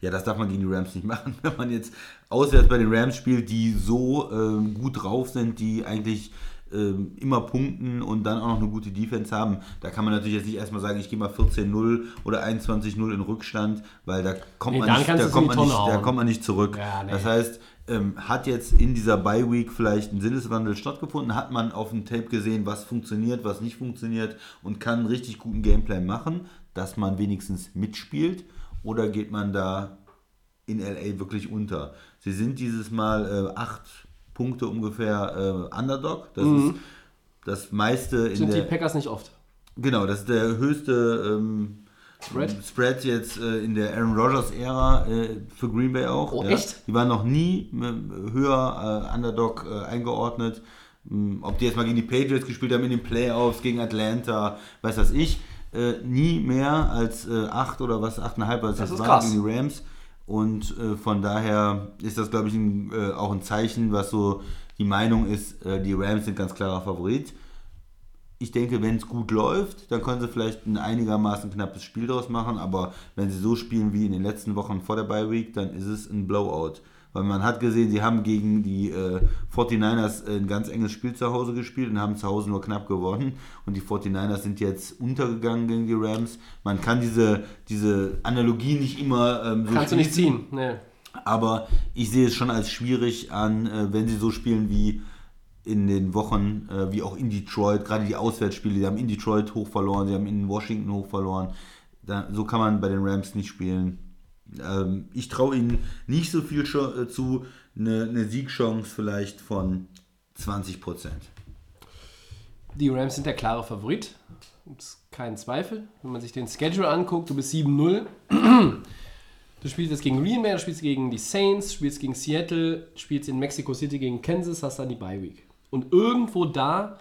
Ja, das darf man gegen die Rams nicht machen. Wenn man jetzt auswärts bei den Rams spielt, die so ähm, gut drauf sind, die eigentlich ähm, immer punkten und dann auch noch eine gute Defense haben, da kann man natürlich jetzt nicht erstmal sagen, ich gehe mal 14-0 oder 21-0 in Rückstand, weil da kommt, Nee, man, nicht, da kommt, man nicht, da kommt man nicht zurück. Ja, nee. Das heißt, ähm, hat jetzt in dieser Bye Week vielleicht ein Sinneswandel stattgefunden? Hat man auf dem Tape gesehen, was funktioniert, was nicht funktioniert und kann einen richtig guten Gameplan machen, dass man wenigstens mitspielt? Oder geht man da in LA wirklich unter? Sie sind dieses Mal äh, acht Punkte ungefähr äh, Underdog. Das ist das meiste in Sind die der. Packers nicht oft. Genau, das ist der höchste ähm, Spread? Spread jetzt äh, in der Aaron Rodgers-Ära äh, für Green Bay auch. Oh, ja. echt? Die waren noch nie äh, höher äh, Underdog äh, eingeordnet. Ähm, ob die jetzt mal gegen die Patriots gespielt haben in den Playoffs, gegen Atlanta, weiß das ich. Äh, nie mehr als äh, 8 oder was, 8,5 als das, war gegen die Rams. Und äh, von daher ist das, glaube ich, ein, äh, auch ein Zeichen, was so die Meinung ist, äh, die Rams sind ganz klarer Favorit ich denke, wenn es gut läuft, dann können sie vielleicht ein einigermaßen knappes Spiel daraus machen, aber wenn sie so spielen wie in den letzten Wochen vor der Bye Week, dann ist es ein Blowout. Weil man hat gesehen, sie haben gegen die äh, 49ers ein ganz enges Spiel zu Hause gespielt und haben zu Hause nur knapp gewonnen. Und die 49ers sind jetzt untergegangen gegen die Rams. Man kann diese, diese Analogie nicht immer ähm, so Kannst du nicht ziehen. Nee. Aber ich sehe es schon als schwierig an, äh, wenn sie so spielen wie in den Wochen, äh, wie auch in Detroit, gerade die Auswärtsspiele, die haben in Detroit hoch verloren, sie haben in Washington hoch verloren. Da, so kann man bei den Rams nicht spielen. Ähm, ich traue ihnen nicht so viel äh, zu, eine, eine Siegchance vielleicht von 20 Prozent. Die Rams sind der klare Favorit. Gibt's keinen Zweifel. Wenn man sich den Schedule anguckt, du bist 7-0. Du spielst jetzt gegen Green Bay, du spielst gegen die Saints, spielst gegen Seattle, spielst in Mexico City gegen Kansas, hast dann die Bye Week. Und irgendwo da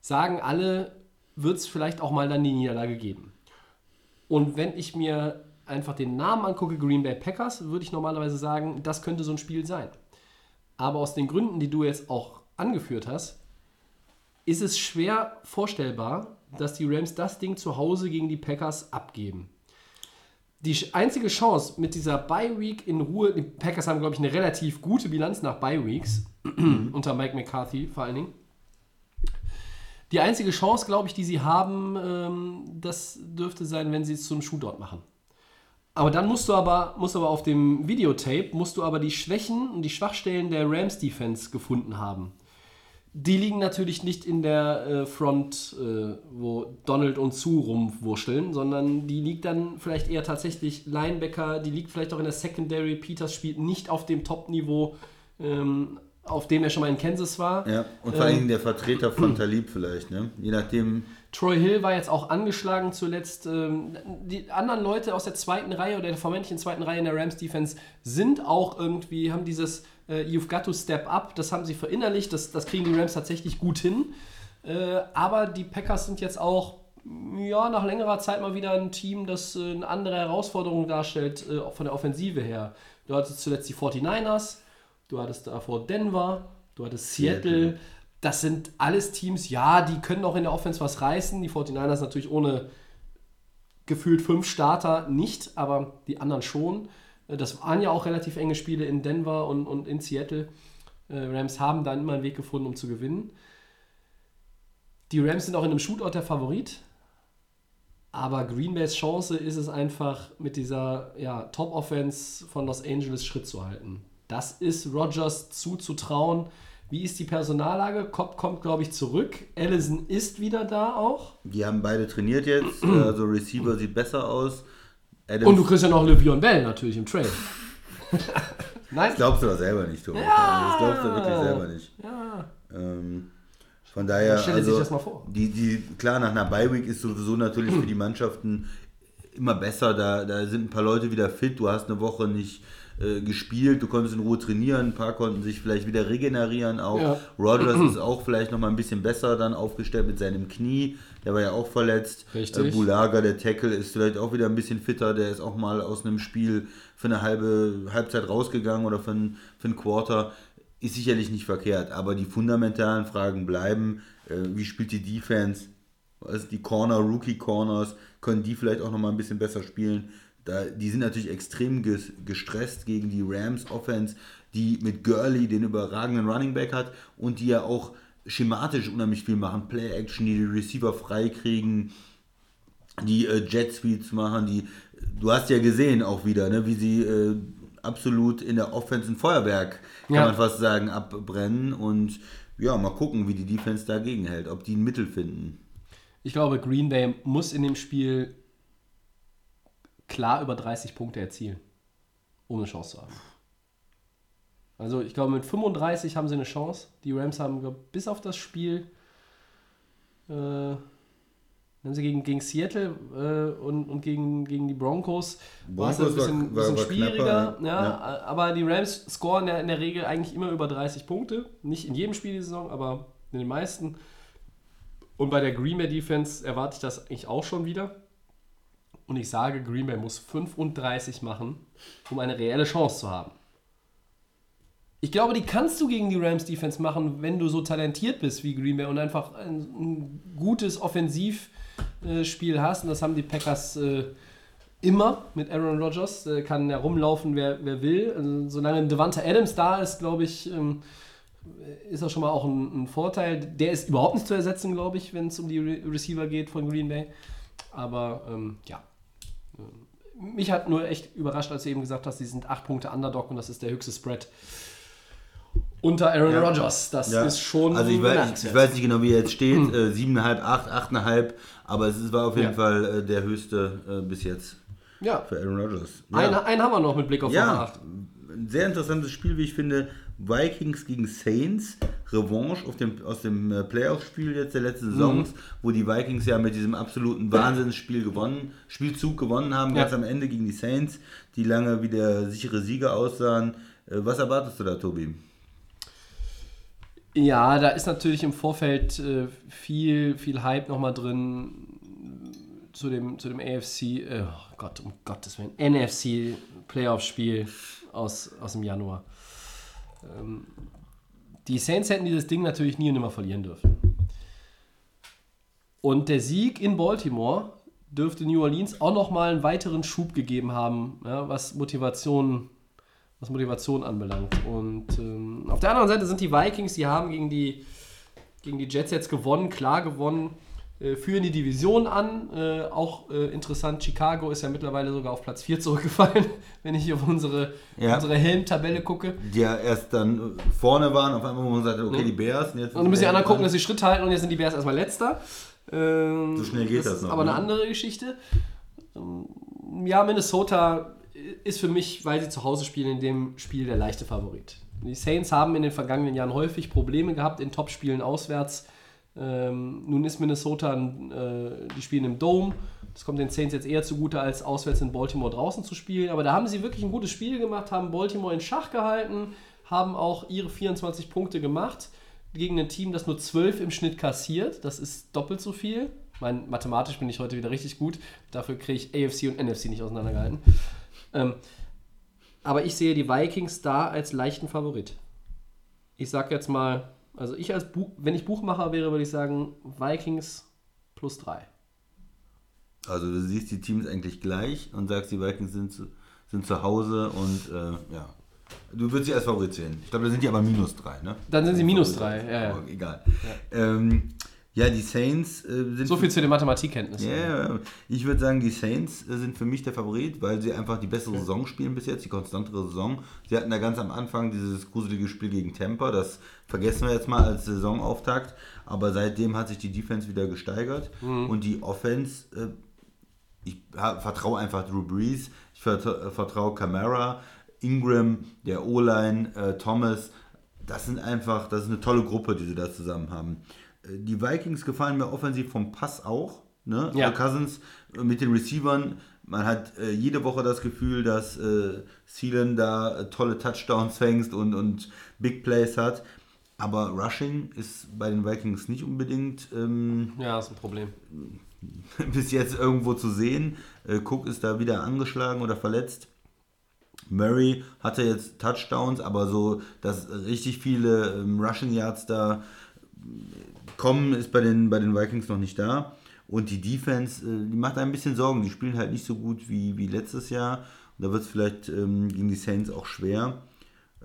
sagen alle, wird es vielleicht auch mal dann die Niederlage geben. Und wenn ich mir einfach den Namen angucke, Green Bay Packers, würde ich normalerweise sagen, das könnte so ein Spiel sein. Aber aus den Gründen, die du jetzt auch angeführt hast, ist es schwer vorstellbar, dass die Rams das Ding zu Hause gegen die Packers abgeben. Die einzige Chance mit dieser Bye Week in Ruhe, die Packers haben, glaube ich, eine relativ gute Bilanz nach Bye Weeks, unter Mike McCarthy vor allen Dingen. Die einzige Chance, glaube ich, die sie haben, ähm, das dürfte sein, wenn sie es zum Shootout machen. Aber dann musst du aber, musst aber auf dem Videotape, musst du aber die Schwächen und die Schwachstellen der Rams Defense gefunden haben. Die liegen natürlich nicht in der äh, Front, äh, wo Donald und Sue rumwurschteln, sondern die liegt dann vielleicht eher tatsächlich Linebacker, die liegt vielleicht auch in der Secondary. Peters spielt nicht auf dem Top-Niveau, ähm, auf dem er schon mal in Kansas war. Ja, und vor allen Ähm, der Vertreter von Talib vielleicht, ne? Je nachdem, Troy Hill war jetzt auch angeschlagen zuletzt. Ähm, Die anderen Leute aus der zweiten Reihe oder der vermeintlichen zweiten Reihe in der Rams Defense sind auch irgendwie, haben dieses äh, You've got to step up, das haben sie verinnerlicht, das, das kriegen die Rams tatsächlich gut hin. Äh, aber die Packers sind jetzt auch ja, nach längerer Zeit mal wieder ein Team, das äh, eine andere Herausforderung darstellt, äh, von der Offensive her. Du hattest zuletzt die 49ers, du hattest davor Denver, du hattest Seattle. Seattle. Das sind alles Teams, ja, die können auch in der Offense was reißen. Die 49ers natürlich ohne gefühlt fünf Starter nicht, aber die anderen schon. Äh, Das waren ja auch relativ enge Spiele in Denver und, und in Seattle. Äh, Rams haben dann immer einen Weg gefunden, um zu gewinnen. Die Rams sind auch in einem Shootout der Favorit. Aber Green Bays Chance ist es einfach, mit dieser ja, Top-Offense von Los Angeles Schritt zu halten. Das ist Rogers zuzutrauen. Wie ist die Personallage? Cobb kommt, glaube ich, zurück. Allison ist wieder da auch. die haben beide trainiert jetzt, also Receiver sieht besser aus. Adams, Und du kriegst ja noch Le'Veon Bell natürlich im Trade. Nein? das glaubst du doch selber nicht, Thomas. Das glaubst du wirklich selber nicht. Ja. Ähm, von daher, Stelle also, sich das mal vor. Die, die, klar, nach einer Bye-Week ist sowieso natürlich für die Mannschaften immer besser. Da, da sind ein paar Leute wieder fit. Du hast eine Woche nicht äh, gespielt, du konntest in Ruhe trainieren. Ein paar konnten sich vielleicht wieder regenerieren auch. Ja. Rogers ist auch vielleicht noch mal ein bisschen besser dann aufgestellt mit seinem Knie. Der war ja auch verletzt. Richtig. Äh, Bulaga, der Tackle, ist vielleicht auch wieder ein bisschen fitter. Der ist auch mal aus einem Spiel für eine halbe Halbzeit rausgegangen oder für ein, für ein Quarter ist sicherlich nicht verkehrt, aber die fundamentalen Fragen bleiben. Äh, wie spielt die Defense? Also die Corner, Rookie Corners, können die vielleicht auch nochmal ein bisschen besser spielen? Da, die sind natürlich extrem ges gestresst gegen die Rams Offense, die mit Gurley den überragenden Running Back hat und die ja auch schematisch unheimlich viel machen. Play Action, die die Receiver freikriegen, die äh, Jet Sweeps machen, die du hast ja gesehen auch wieder, ne, wie sie äh, absolut in der Offense ein Feuerwerk, kann Ja. man fast sagen, abbrennen und ja, mal gucken, wie die Defense dagegen hält, ob die ein Mittel finden. Ich glaube, Green Bay muss in dem Spiel klar über 30 Punkte erzielen, um eine Chance zu haben. Also ich glaube, mit 35 haben sie eine Chance. Die Rams haben glaub, bis auf das Spiel Äh, haben sie gegen, gegen Seattle äh, und, und gegen, gegen die Broncos, war es ein Broncos bisschen, war- bisschen war schwieriger. knapper, ja, ja. Aber die Rams scoren ja in der Regel eigentlich immer über 30 Punkte. Nicht in jedem Spiel die Saison, aber in den meisten. Und bei der Green Bay Defense erwarte ich das eigentlich auch schon wieder. Und ich sage, Green Bay muss 35 machen, um eine reelle Chance zu haben. Ich glaube, die kannst du gegen die Rams Defense machen, wenn du so talentiert bist wie Green Bay und einfach ein, ein gutes Offensivspiel hast. Und das haben die Packers äh, immer mit Aaron Rodgers. Der kann ja rumlaufen, wer, wer will. Also, solange Devante Adams da ist, glaube ich, ähm, ist das schon mal auch ein, ein Vorteil. Der ist überhaupt nicht zu ersetzen, glaube ich, wenn es um die Re Receiver geht von Green Bay. Aber ähm, ja. Mich hat nur echt überrascht, als du eben gesagt hast, sie sind 8 Punkte Underdog und das ist der höchste Spread unter Aaron Ja. Rodgers. Das Ja. ist schon Also ich weiß, ich weiß nicht genau, wie er jetzt steht. Äh, 7,5, 8, 8,5. Aber es war auf jeden Ja. Fall äh, der höchste äh, bis jetzt Ja, für Aaron Rodgers. einen, einen haben wir noch mit Blick auf Ja, 8. ein sehr interessantes Spiel, wie ich finde. Vikings gegen Saints, Revanche dem, aus dem äh, Playoff-Spiel jetzt der letzten Saisons, Mhm. wo die Vikings ja mit diesem absoluten Wahnsinnsspiel gewonnen, Spielzug gewonnen haben, Ja. ganz am Ende gegen die Saints, die lange wie der sichere Sieger aussahen. Äh, Was erwartest du da, Tobi? Ja, da ist natürlich im Vorfeld äh, viel, viel Hype nochmal drin zu dem, zu dem AFC, oh Gott, um Gottes Willen, NFC Playoff-Spiel aus, aus dem Januar. Ähm, die Saints hätten dieses Ding natürlich nie und nimmer verlieren dürfen. Und der Sieg in Baltimore dürfte New Orleans auch nochmal einen weiteren Schub gegeben haben, ja, was Motivation was Motivation anbelangt. Und ähm, auf der anderen Seite sind die Vikings, die haben gegen die, gegen die Jets jetzt gewonnen, klar gewonnen, führen die Division an. Äh, auch äh, interessant, Chicago ist ja mittlerweile sogar auf Platz 4 zurückgefallen, wenn ich auf unsere, Ja. unsere Helmtabelle gucke. Die ja erst dann äh, vorne waren, auf einmal, wo man sagte, okay, die Bears. Und jetzt Und dann müssen die anderen gucken, dass sie Schritt halten und jetzt sind die Bears erstmal letzter. Ähm, So schnell geht das ist noch, Aber ne? eine andere Geschichte. Ähm, Ja, Minnesota ist für mich, weil sie zu Hause spielen, in dem Spiel der leichte Favorit. Die Saints haben in den vergangenen Jahren häufig Probleme gehabt in Topspielen auswärts. Ähm, nun ist Minnesota, äh, die spielen im Dome. Das kommt den Saints jetzt eher zugute, als auswärts in Baltimore draußen zu spielen. Aber da haben sie wirklich ein gutes Spiel gemacht, haben Baltimore in Schach gehalten, haben auch ihre 24 Punkte gemacht gegen ein Team, das nur 12 im Schnitt kassiert. Das ist doppelt so viel. Mein, mathematisch bin ich heute wieder richtig gut. Dafür kriege ich AFC und NFC nicht auseinandergehalten. Ähm, aber ich sehe die Vikings da als leichten Favorit. Ich sage jetzt mal, also ich als Buch, wenn ich Buchmacher wäre, würde ich sagen Vikings plus 3. Also du siehst die Teams eigentlich gleich und sagst, die Vikings sind zu, sind zu Hause und äh, ja. Du würdest sie als Favorit sehen. Ich glaube, da sind die aber minus drei, ne? Dann sind sie minus drei, ja, ja. Egal. Ja, ähm, ja die Saints äh, sind... So viel zu den Mathematikkenntnissen. Ja, ja, ich würde sagen, die Saints äh, sind für mich der Favorit, weil sie einfach die bessere Saison spielen bis jetzt, die konstantere Saison. Sie hatten da ganz am Anfang dieses gruselige Spiel gegen Tampa, das vergessen wir jetzt mal als Saisonauftakt, aber seitdem hat sich die Defense wieder gesteigert und die Offense, äh, ich vertraue einfach Drew Brees, ich äh, vertraue Camara, Ingram, der O-Line, äh, Thomas, das sind einfach, das ist eine tolle Gruppe, die sie da zusammen haben. Die Vikings gefallen mir offensiv vom Pass auch. Ne? Ja. Cousins äh, mit den Receivern, man hat äh, jede Woche das Gefühl, dass äh, Thielen da äh, tolle Touchdowns fängt und, und Big Plays hat. Aber Rushing ist bei den Vikings nicht unbedingt ähm, Ja, ist ein Problem. bis jetzt irgendwo zu sehen. Äh, Cook ist da wieder angeschlagen oder verletzt. Murray hatte jetzt Touchdowns, aber so, dass richtig viele ähm, Rushing Yards da kommen, ist bei den, bei den Vikings noch nicht da. Und die Defense, äh, die macht ein bisschen Sorgen. Die spielen halt nicht so gut wie, wie letztes Jahr. Und da wird es vielleicht ähm, gegen die Saints auch schwer.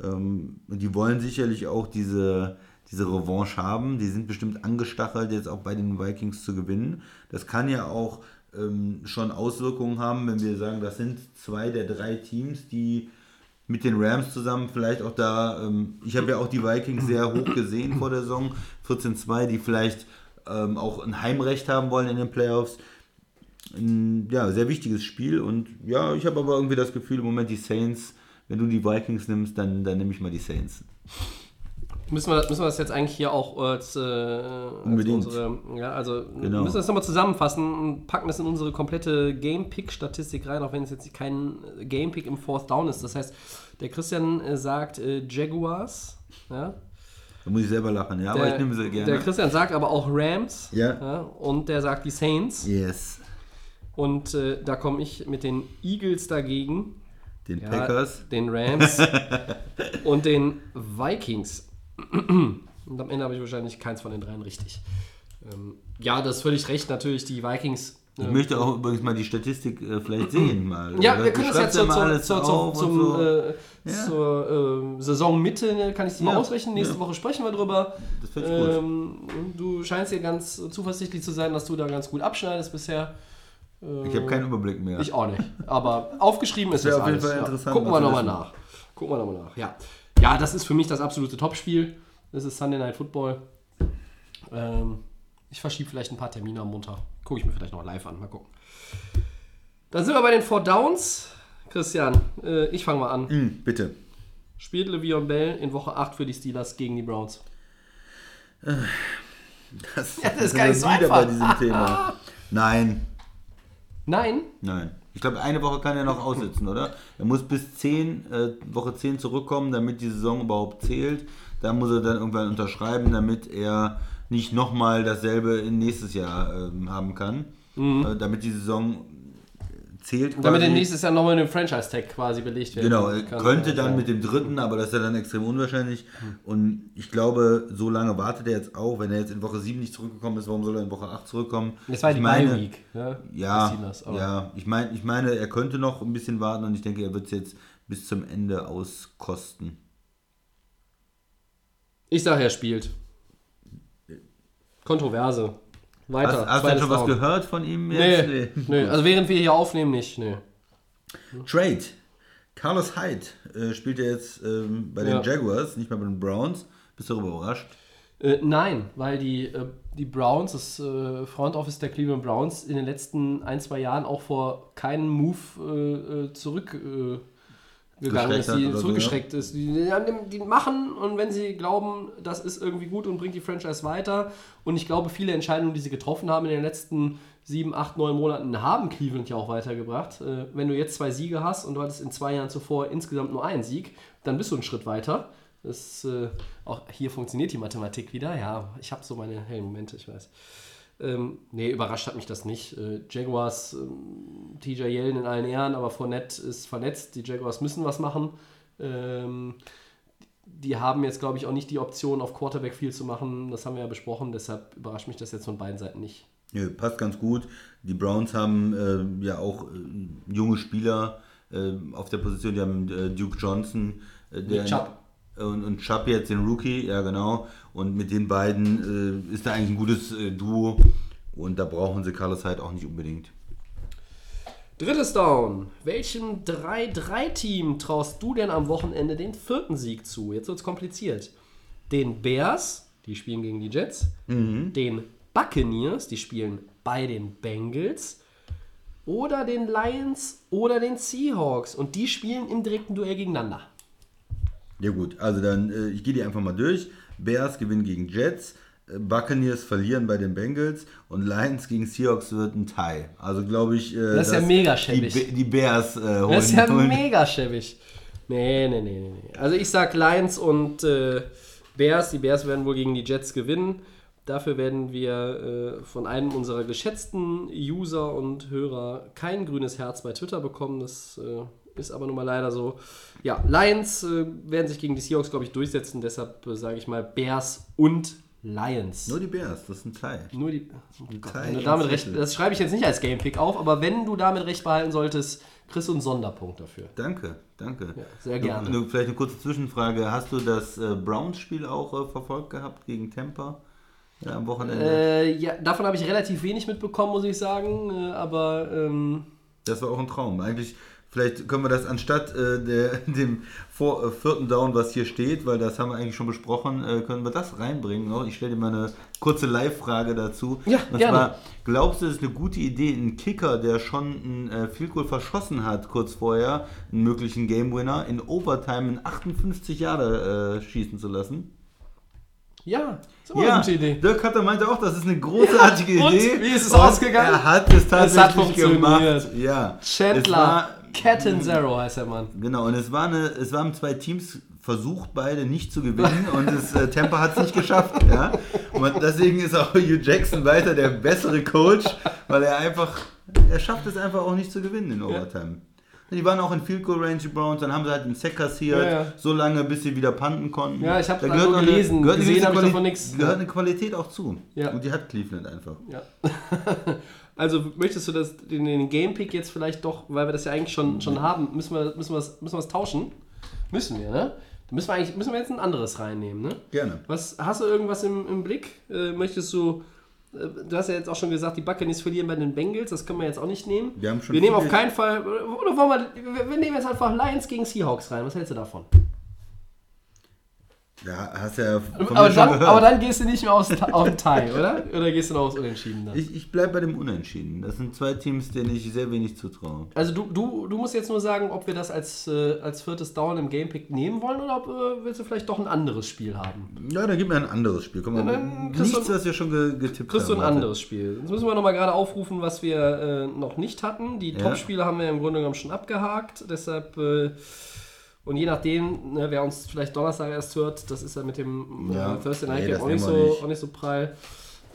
Ähm, die wollen sicherlich auch diese, diese Revanche haben. Die sind bestimmt angestachelt, jetzt auch bei den Vikings zu gewinnen. Das kann ja auch ähm, schon Auswirkungen haben, wenn wir sagen, das sind zwei der drei Teams, die mit den Rams zusammen vielleicht auch da, ähm, ich habe ja auch die Vikings sehr hoch gesehen vor der Saison, 14-2, die vielleicht ähm, auch ein Heimrecht haben wollen in den Playoffs. Ein, ja, sehr wichtiges Spiel und ja, ich habe aber irgendwie das Gefühl, im Moment die Saints, wenn du die Vikings nimmst, dann, dann nehme ich mal die Saints. Müssen wir, müssen wir das jetzt eigentlich hier auch als, äh, Unbedingt. unsere, ja, also Genau. müssen wir das nochmal zusammenfassen und packen das in unsere komplette Game-Pick-Statistik rein, auch wenn es jetzt kein Game-Pick im Fourth Down ist. Das heißt, der Christian äh, sagt äh, Jaguars, ja, Da muss ich selber lachen, ja, aber der, ich nehme sie der gerne. Christian sagt aber auch Rams Ja. und der sagt die Saints Yes. und äh, da komme ich mit den Eagles dagegen. Den Ja, Packers. Den Rams und den Vikings. Und am Ende habe ich wahrscheinlich keins von den dreien richtig. Ähm, ja, das ist völlig recht. Natürlich, die Vikings. Ich äh, möchte auch übrigens mal die Statistik äh, vielleicht sehen. Mal. ja, Oder? wir können das jetzt zur, mal zur, zur, zur, zum, so. äh, Ja. zur äh, Saisonmitte, ne, kann ich mal Ja, ausrechnen. Nächste ja. Woche sprechen wir drüber. Das finde ich gut. Ähm, du scheinst hier ganz zuversichtlich zu sein, dass du da ganz gut abschneidest bisher. Ich habe keinen Überblick mehr. Ich auch nicht. Aber aufgeschrieben ist das auf jeden alles. Fall ja. interessant, Gucken mal wir nochmal nach. Gucken wir nochmal nach. Ja. Ja, das ist für mich das absolute Topspiel. Das ist Sunday Night Football. Ähm, ich verschiebe vielleicht ein paar Termine am Montag. Gucke ich mir vielleicht noch live an. Mal gucken. Dann sind wir bei den Four Downs. Christian, äh, ich fange mal an. Hm, bitte. Spielt Le'Veon Bell in Woche 8 für die Steelers gegen die Browns? Das, Ja, das ist gar nicht so wieder einfach. bei diesem Thema. Nein, Nein? nein. Ich glaube, eine Woche kann er noch aussitzen, oder? Er muss bis 10, äh, Woche 10 zurückkommen, damit die Saison überhaupt zählt. Da muss er dann irgendwann unterschreiben, damit er nicht nochmal dasselbe in nächstes Jahr ähm, haben kann. Äh, damit die Saison zählt. Damit quasi. er nächstes Jahr nochmal mit dem Franchise-Tag quasi belegt wird. Genau, er Kann, könnte dann mit dem dritten, aber das ist ja dann extrem unwahrscheinlich. Und ich glaube, so lange wartet er jetzt auch. Wenn er jetzt in Woche 7 nicht zurückgekommen ist, warum soll er in Woche 8 zurückkommen? Das war ich die meine, Bye Week. Ne? Ja, aber- ja ich, mein, ich meine, er könnte noch ein bisschen warten und ich denke, er wird es jetzt bis zum Ende auskosten. Ich sage, er spielt. Kontroverse. Weiter. Hast, hast du zweites schon was Down. gehört von ihm Nee, jetzt? nee. also während wir hier aufnehmen, nicht. Nee. Trade. Carlos Hyde äh, spielt ja jetzt ähm, bei den Ja. Jaguars, nicht mehr bei den Browns. Bist du darüber überrascht? Äh, nein, weil die, äh, die Browns, das äh, Front Office der Cleveland Browns, in den letzten ein, zwei Jahren auch vor keinen Move äh, äh, zurück gegangen ist, die oder so, zurückgeschreckt ist. Die, die, die machen und wenn sie glauben, das ist irgendwie gut und bringt die Franchise weiter. Und ich glaube, viele Entscheidungen, die sie getroffen haben in den letzten sieben, acht, neun Monaten, haben Cleveland ja auch weitergebracht. Äh, wenn du jetzt zwei Siege hast und du hattest in zwei Jahren zuvor insgesamt nur einen Sieg, dann bist du einen Schritt weiter. Das, äh, auch hier funktioniert die Mathematik wieder. Ja, ich habe so meine hellen Momente, ich weiß. Ähm, nee, überrascht hat mich das nicht. Äh, Jaguars, ähm, TJ Yellen in allen Ehren, aber Fournette ist verletzt. Die Jaguars müssen was machen. Ähm, die haben jetzt, glaube ich, auch nicht die Option, auf Quarterback viel zu machen. Das haben wir ja besprochen. Deshalb überrascht mich das jetzt von beiden Seiten nicht. Nö, passt ganz gut. Die Browns haben äh, ja auch äh, junge Spieler äh, auf der Position. Die haben äh, Duke Johnson, äh, der Chubb. und, und Chubb jetzt den Rookie, ja genau. Und mit den beiden äh, ist da eigentlich ein gutes äh, Duo. Und da brauchen sie Carlos Hyde auch nicht unbedingt. Drittes Down. Welchem 3-3-Team traust du denn am Wochenende den vierten Sieg zu? Jetzt wird es kompliziert. Den Bears, die spielen gegen die Jets. Den Buccaneers, die spielen bei den Bengals. Oder den Lions oder den Seahawks. Und die spielen im direkten Duell gegeneinander. Ja gut, also dann, äh, ich gehe die einfach mal durch. Bears gewinnen gegen Jets, äh, Buccaneers verlieren bei den Bengals und Lions gegen Seahawks wird ein Tie. Also glaube ich, äh, Das ist ja mega die, schäbig. Die Bears äh, holen. Das ist ja holen- mega schäbig. Nee, nee, nee, nee. nee. Also ich sag Lions und äh, Bears. Die Bears werden wohl gegen die Jets gewinnen. Dafür werden wir äh, von einem unserer geschätzten User und Hörer kein grünes Herz bei Twitter bekommen. Das äh, ist aber nun mal leider so. Ja, Lions äh, werden sich gegen die Seahawks, glaube ich, durchsetzen. Deshalb äh, sage ich mal Bears und Lions. Nur die Bears, das ist ein Tie. Nur die. Oh Gott, Teil wenn du im damit recht, das schreibe ich jetzt nicht als Gamepick auf, aber wenn du damit recht behalten solltest, kriegst du einen Sonderpunkt dafür. Danke, danke. Ja, sehr gerne. Nur, nur vielleicht eine kurze Zwischenfrage. Hast du das äh, Browns-Spiel auch äh, verfolgt gehabt gegen Tampa ja, am Wochenende? Äh, ja, davon habe ich relativ wenig mitbekommen, muss ich sagen. Äh, aber ähm, Das war auch ein Traum. Eigentlich, vielleicht können wir das anstatt äh, der, dem vor, äh, vierten Down, was hier steht, weil das haben wir eigentlich schon besprochen, äh, können wir das reinbringen. noch? Ich stelle dir mal eine kurze Live-Frage dazu. Ja, Und gerne. zwar, glaubst du, es ist eine gute Idee, einen Kicker, der schon ein äh, Field Goal verschossen hat, kurz vorher, einen möglichen Game Winner, in Overtime in 58 Jahre äh, schießen zu lassen? Ja, ist immer Ja, eine gute Idee. Dirk Cutter meinte auch, das ist eine großartige und? Idee. Wie ist es Und ausgegangen? Er hat es tatsächlich funktioniert. gemacht. Ja. Es Chandler, Cat Zero heißt der Mann. genau, und es, war eine, es waren zwei Teams versucht, beide nicht zu gewinnen und das äh, Tampa hat es nicht geschafft. Ja? Und deswegen ist auch Hugh Jackson weiter der bessere Coach, weil er einfach, er schafft es einfach auch nicht zu gewinnen in Overtime. Die waren auch in Field Goal Range, die Browns, dann haben sie halt einen Sack kassiert, Ja, ja. so lange, bis sie wieder panten konnten. Ja, ich Da gehört nur auch eine- gelesen. gehört Gesehen gewisse hab ich davon nix. Gehört Ja. eine Qualität auch zu. Ja. Und die hat Cleveland einfach. Ja. also möchtest du das, den, den Game Pick jetzt vielleicht doch, weil wir das ja eigentlich schon, schon haben, müssen wir, müssen, wir müssen wir tauschen? Müssen wir, ne? Da müssen wir eigentlich müssen wir jetzt ein anderes reinnehmen, ne? Gerne. Was, hast du irgendwas im, im Blick? Äh, möchtest du, äh, du hast ja jetzt auch schon gesagt, die Buccaneers verlieren bei den Bengals, das können wir jetzt auch nicht nehmen. Wir haben schon wir nehmen auf keinen Fall, oder wollen wir, wir nehmen jetzt einfach Lions gegen Seahawks rein, was hältst du davon? Ja, hast ja Aber dann, aber dann gehst du nicht mehr aus, auf den Tie, oder? Oder gehst du noch aufs Unentschieden dann? ich ich bleibe bei dem Unentschieden. Das sind zwei Teams, denen ich sehr wenig zutraue. Also du, du, du musst jetzt nur sagen, ob wir das als, äh, als viertes Down im Gamepick nehmen wollen oder ob äh, willst du vielleicht doch ein anderes Spiel haben? Ja, dann gib mir ein anderes Spiel. Komm mal, nichts, du- was wir schon ge getippt Kriegst du haben. ein heute. anderes Spiel. Jetzt müssen wir nochmal gerade aufrufen, was wir äh, noch nicht hatten. Die Ja. Top-Spiele haben wir im Grunde genommen schon abgehakt. Deshalb, äh, und je nachdem, ne, wer uns vielleicht Donnerstag erst hört, das ist ja mit dem Ja. äh, Thursday Night Nee, Game auch nicht, so, nicht. auch nicht so prall.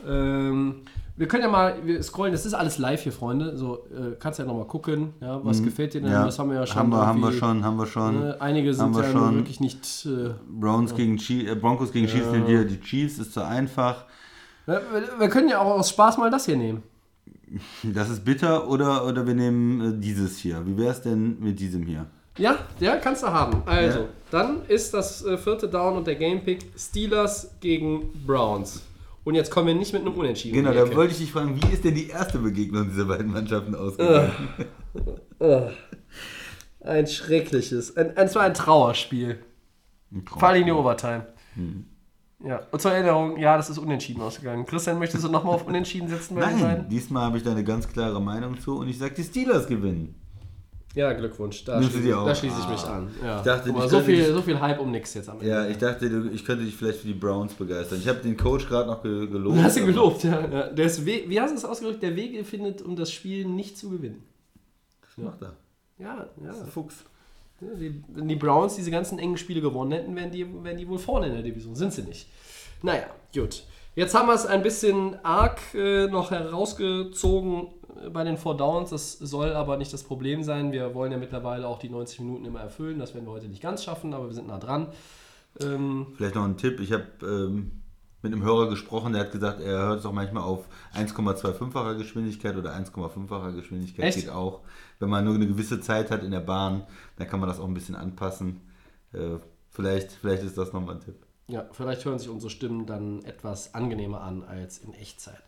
Ähm, wir können ja mal, wir scrollen, das ist alles live hier, Freunde. So, äh, kannst ja nochmal gucken, ja, was gefällt dir denn? Mhm. Ja, Das haben wir ja schon. Haben wir, haben wir schon, haben wir schon. Ne, einige sind Haben wir ja schon. wirklich nicht. Äh, Browns gegen Chiefs, äh, Broncos gegen Chiefs nehmen wir. Die Chiefs ist zu einfach. wir, wir können ja auch aus Spaß mal das hier nehmen. Das ist bitter oder, oder wir nehmen äh, dieses hier. Wie wäre es denn mit diesem hier? Ja, ja, kannst du haben. Also, Ja. dann ist das äh, vierte Down und der Gamepick Steelers gegen Browns. Und jetzt kommen wir nicht mit einem Unentschieden. Genau, da wollte ich dich fragen, wie ist denn die erste Begegnung dieser beiden Mannschaften ausgegangen? Ein schreckliches. Ein, ein, es war ein Trauerspiel. Vor allem in die Overtime. Hm. Ja, und zur Erinnerung, ja, das ist unentschieden ausgegangen. Christian, möchtest du nochmal auf Unentschieden setzen bei den Nein, beiden? diesmal habe ich da eine ganz klare Meinung zu und ich sage, die Steelers gewinnen. Ja, Glückwunsch. Da du schließe, da schließe ich mich Ah. an. Ja. Ich dachte, mal, ich so, viel, dich- so viel Hype um nix jetzt am Ende. Ja, ich dachte, du- ich könnte dich vielleicht für die Browns begeistern. Ich habe den Coach gerade noch ge gelobt. Du hast aber- gelobt, ja. ja. Der ist We Wie hast du es ausgedrückt? Der Weg findet, um das Spiel nicht zu gewinnen. Was macht er? Ja, ja. Fuchs. Ja, Die, wenn die Browns diese ganzen engen Spiele gewonnen hätten, wären die, wären die wohl vorne in der Division. Sind sie nicht. Naja, gut. Jetzt haben wir es ein bisschen arg äh, noch herausgezogen bei den Four Downs. Das soll aber nicht das Problem sein. Wir wollen ja mittlerweile auch die 90 Minuten immer erfüllen. Das werden wir heute nicht ganz schaffen, aber wir sind nah dran. Ähm, Vielleicht noch ein Tipp. Ich habe ähm, mit einem Hörer gesprochen, der hat gesagt, er hört es auch manchmal auf 1,25-facher Geschwindigkeit oder 1,5-facher Geschwindigkeit. Echt? Geht auch. Wenn man nur eine gewisse Zeit hat in der Bahn, dann kann man das auch ein bisschen anpassen. Äh, vielleicht, vielleicht ist das nochmal ein Tipp. ja, vielleicht hören sich unsere Stimmen dann etwas angenehmer an als in Echtzeit.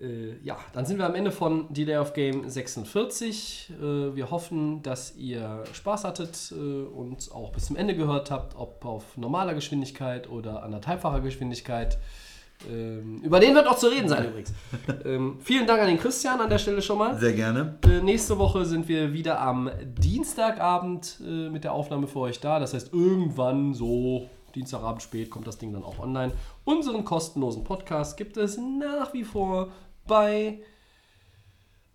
Äh, ja, dann sind wir am Ende von Delay of Game 46. Äh, wir hoffen, dass ihr Spaß hattet äh, und auch bis zum Ende gehört habt, ob auf normaler Geschwindigkeit oder anderthalbfacher Geschwindigkeit. Ähm, über den wird auch zu reden sein übrigens. ähm, vielen Dank an den Christian an der Stelle schon mal. Sehr gerne. Äh, nächste Woche sind wir wieder am Dienstagabend äh, mit der Aufnahme für euch da. Das heißt, irgendwann so Dienstagabend spät kommt das Ding dann auch online. Unseren kostenlosen Podcast gibt es nach wie vor bei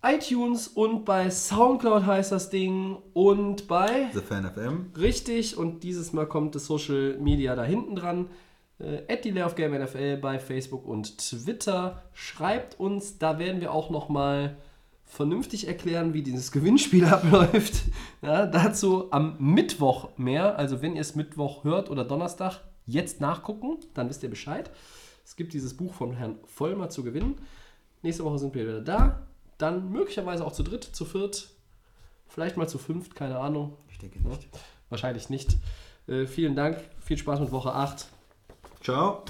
iTunes und bei Soundcloud heißt das Ding und bei The Fan FM. Richtig, und dieses Mal kommt das Social Media da hinten dran. Äh, at die of Game NFL bei Facebook und Twitter. Schreibt uns, da werden wir auch nochmal vernünftig erklären, wie dieses Gewinnspiel abläuft. Ja, dazu am Mittwoch mehr. Also wenn ihr es Mittwoch hört oder Donnerstag, jetzt nachgucken, dann wisst ihr Bescheid. Es gibt dieses Buch von Herrn Vollmer zu gewinnen. Nächste Woche sind wir wieder da. Dann möglicherweise auch zu dritt, zu viert, vielleicht mal zu fünft, keine Ahnung. Ich denke nicht. Wahrscheinlich nicht. Äh, vielen Dank, viel Spaß mit Woche 8. Ciao.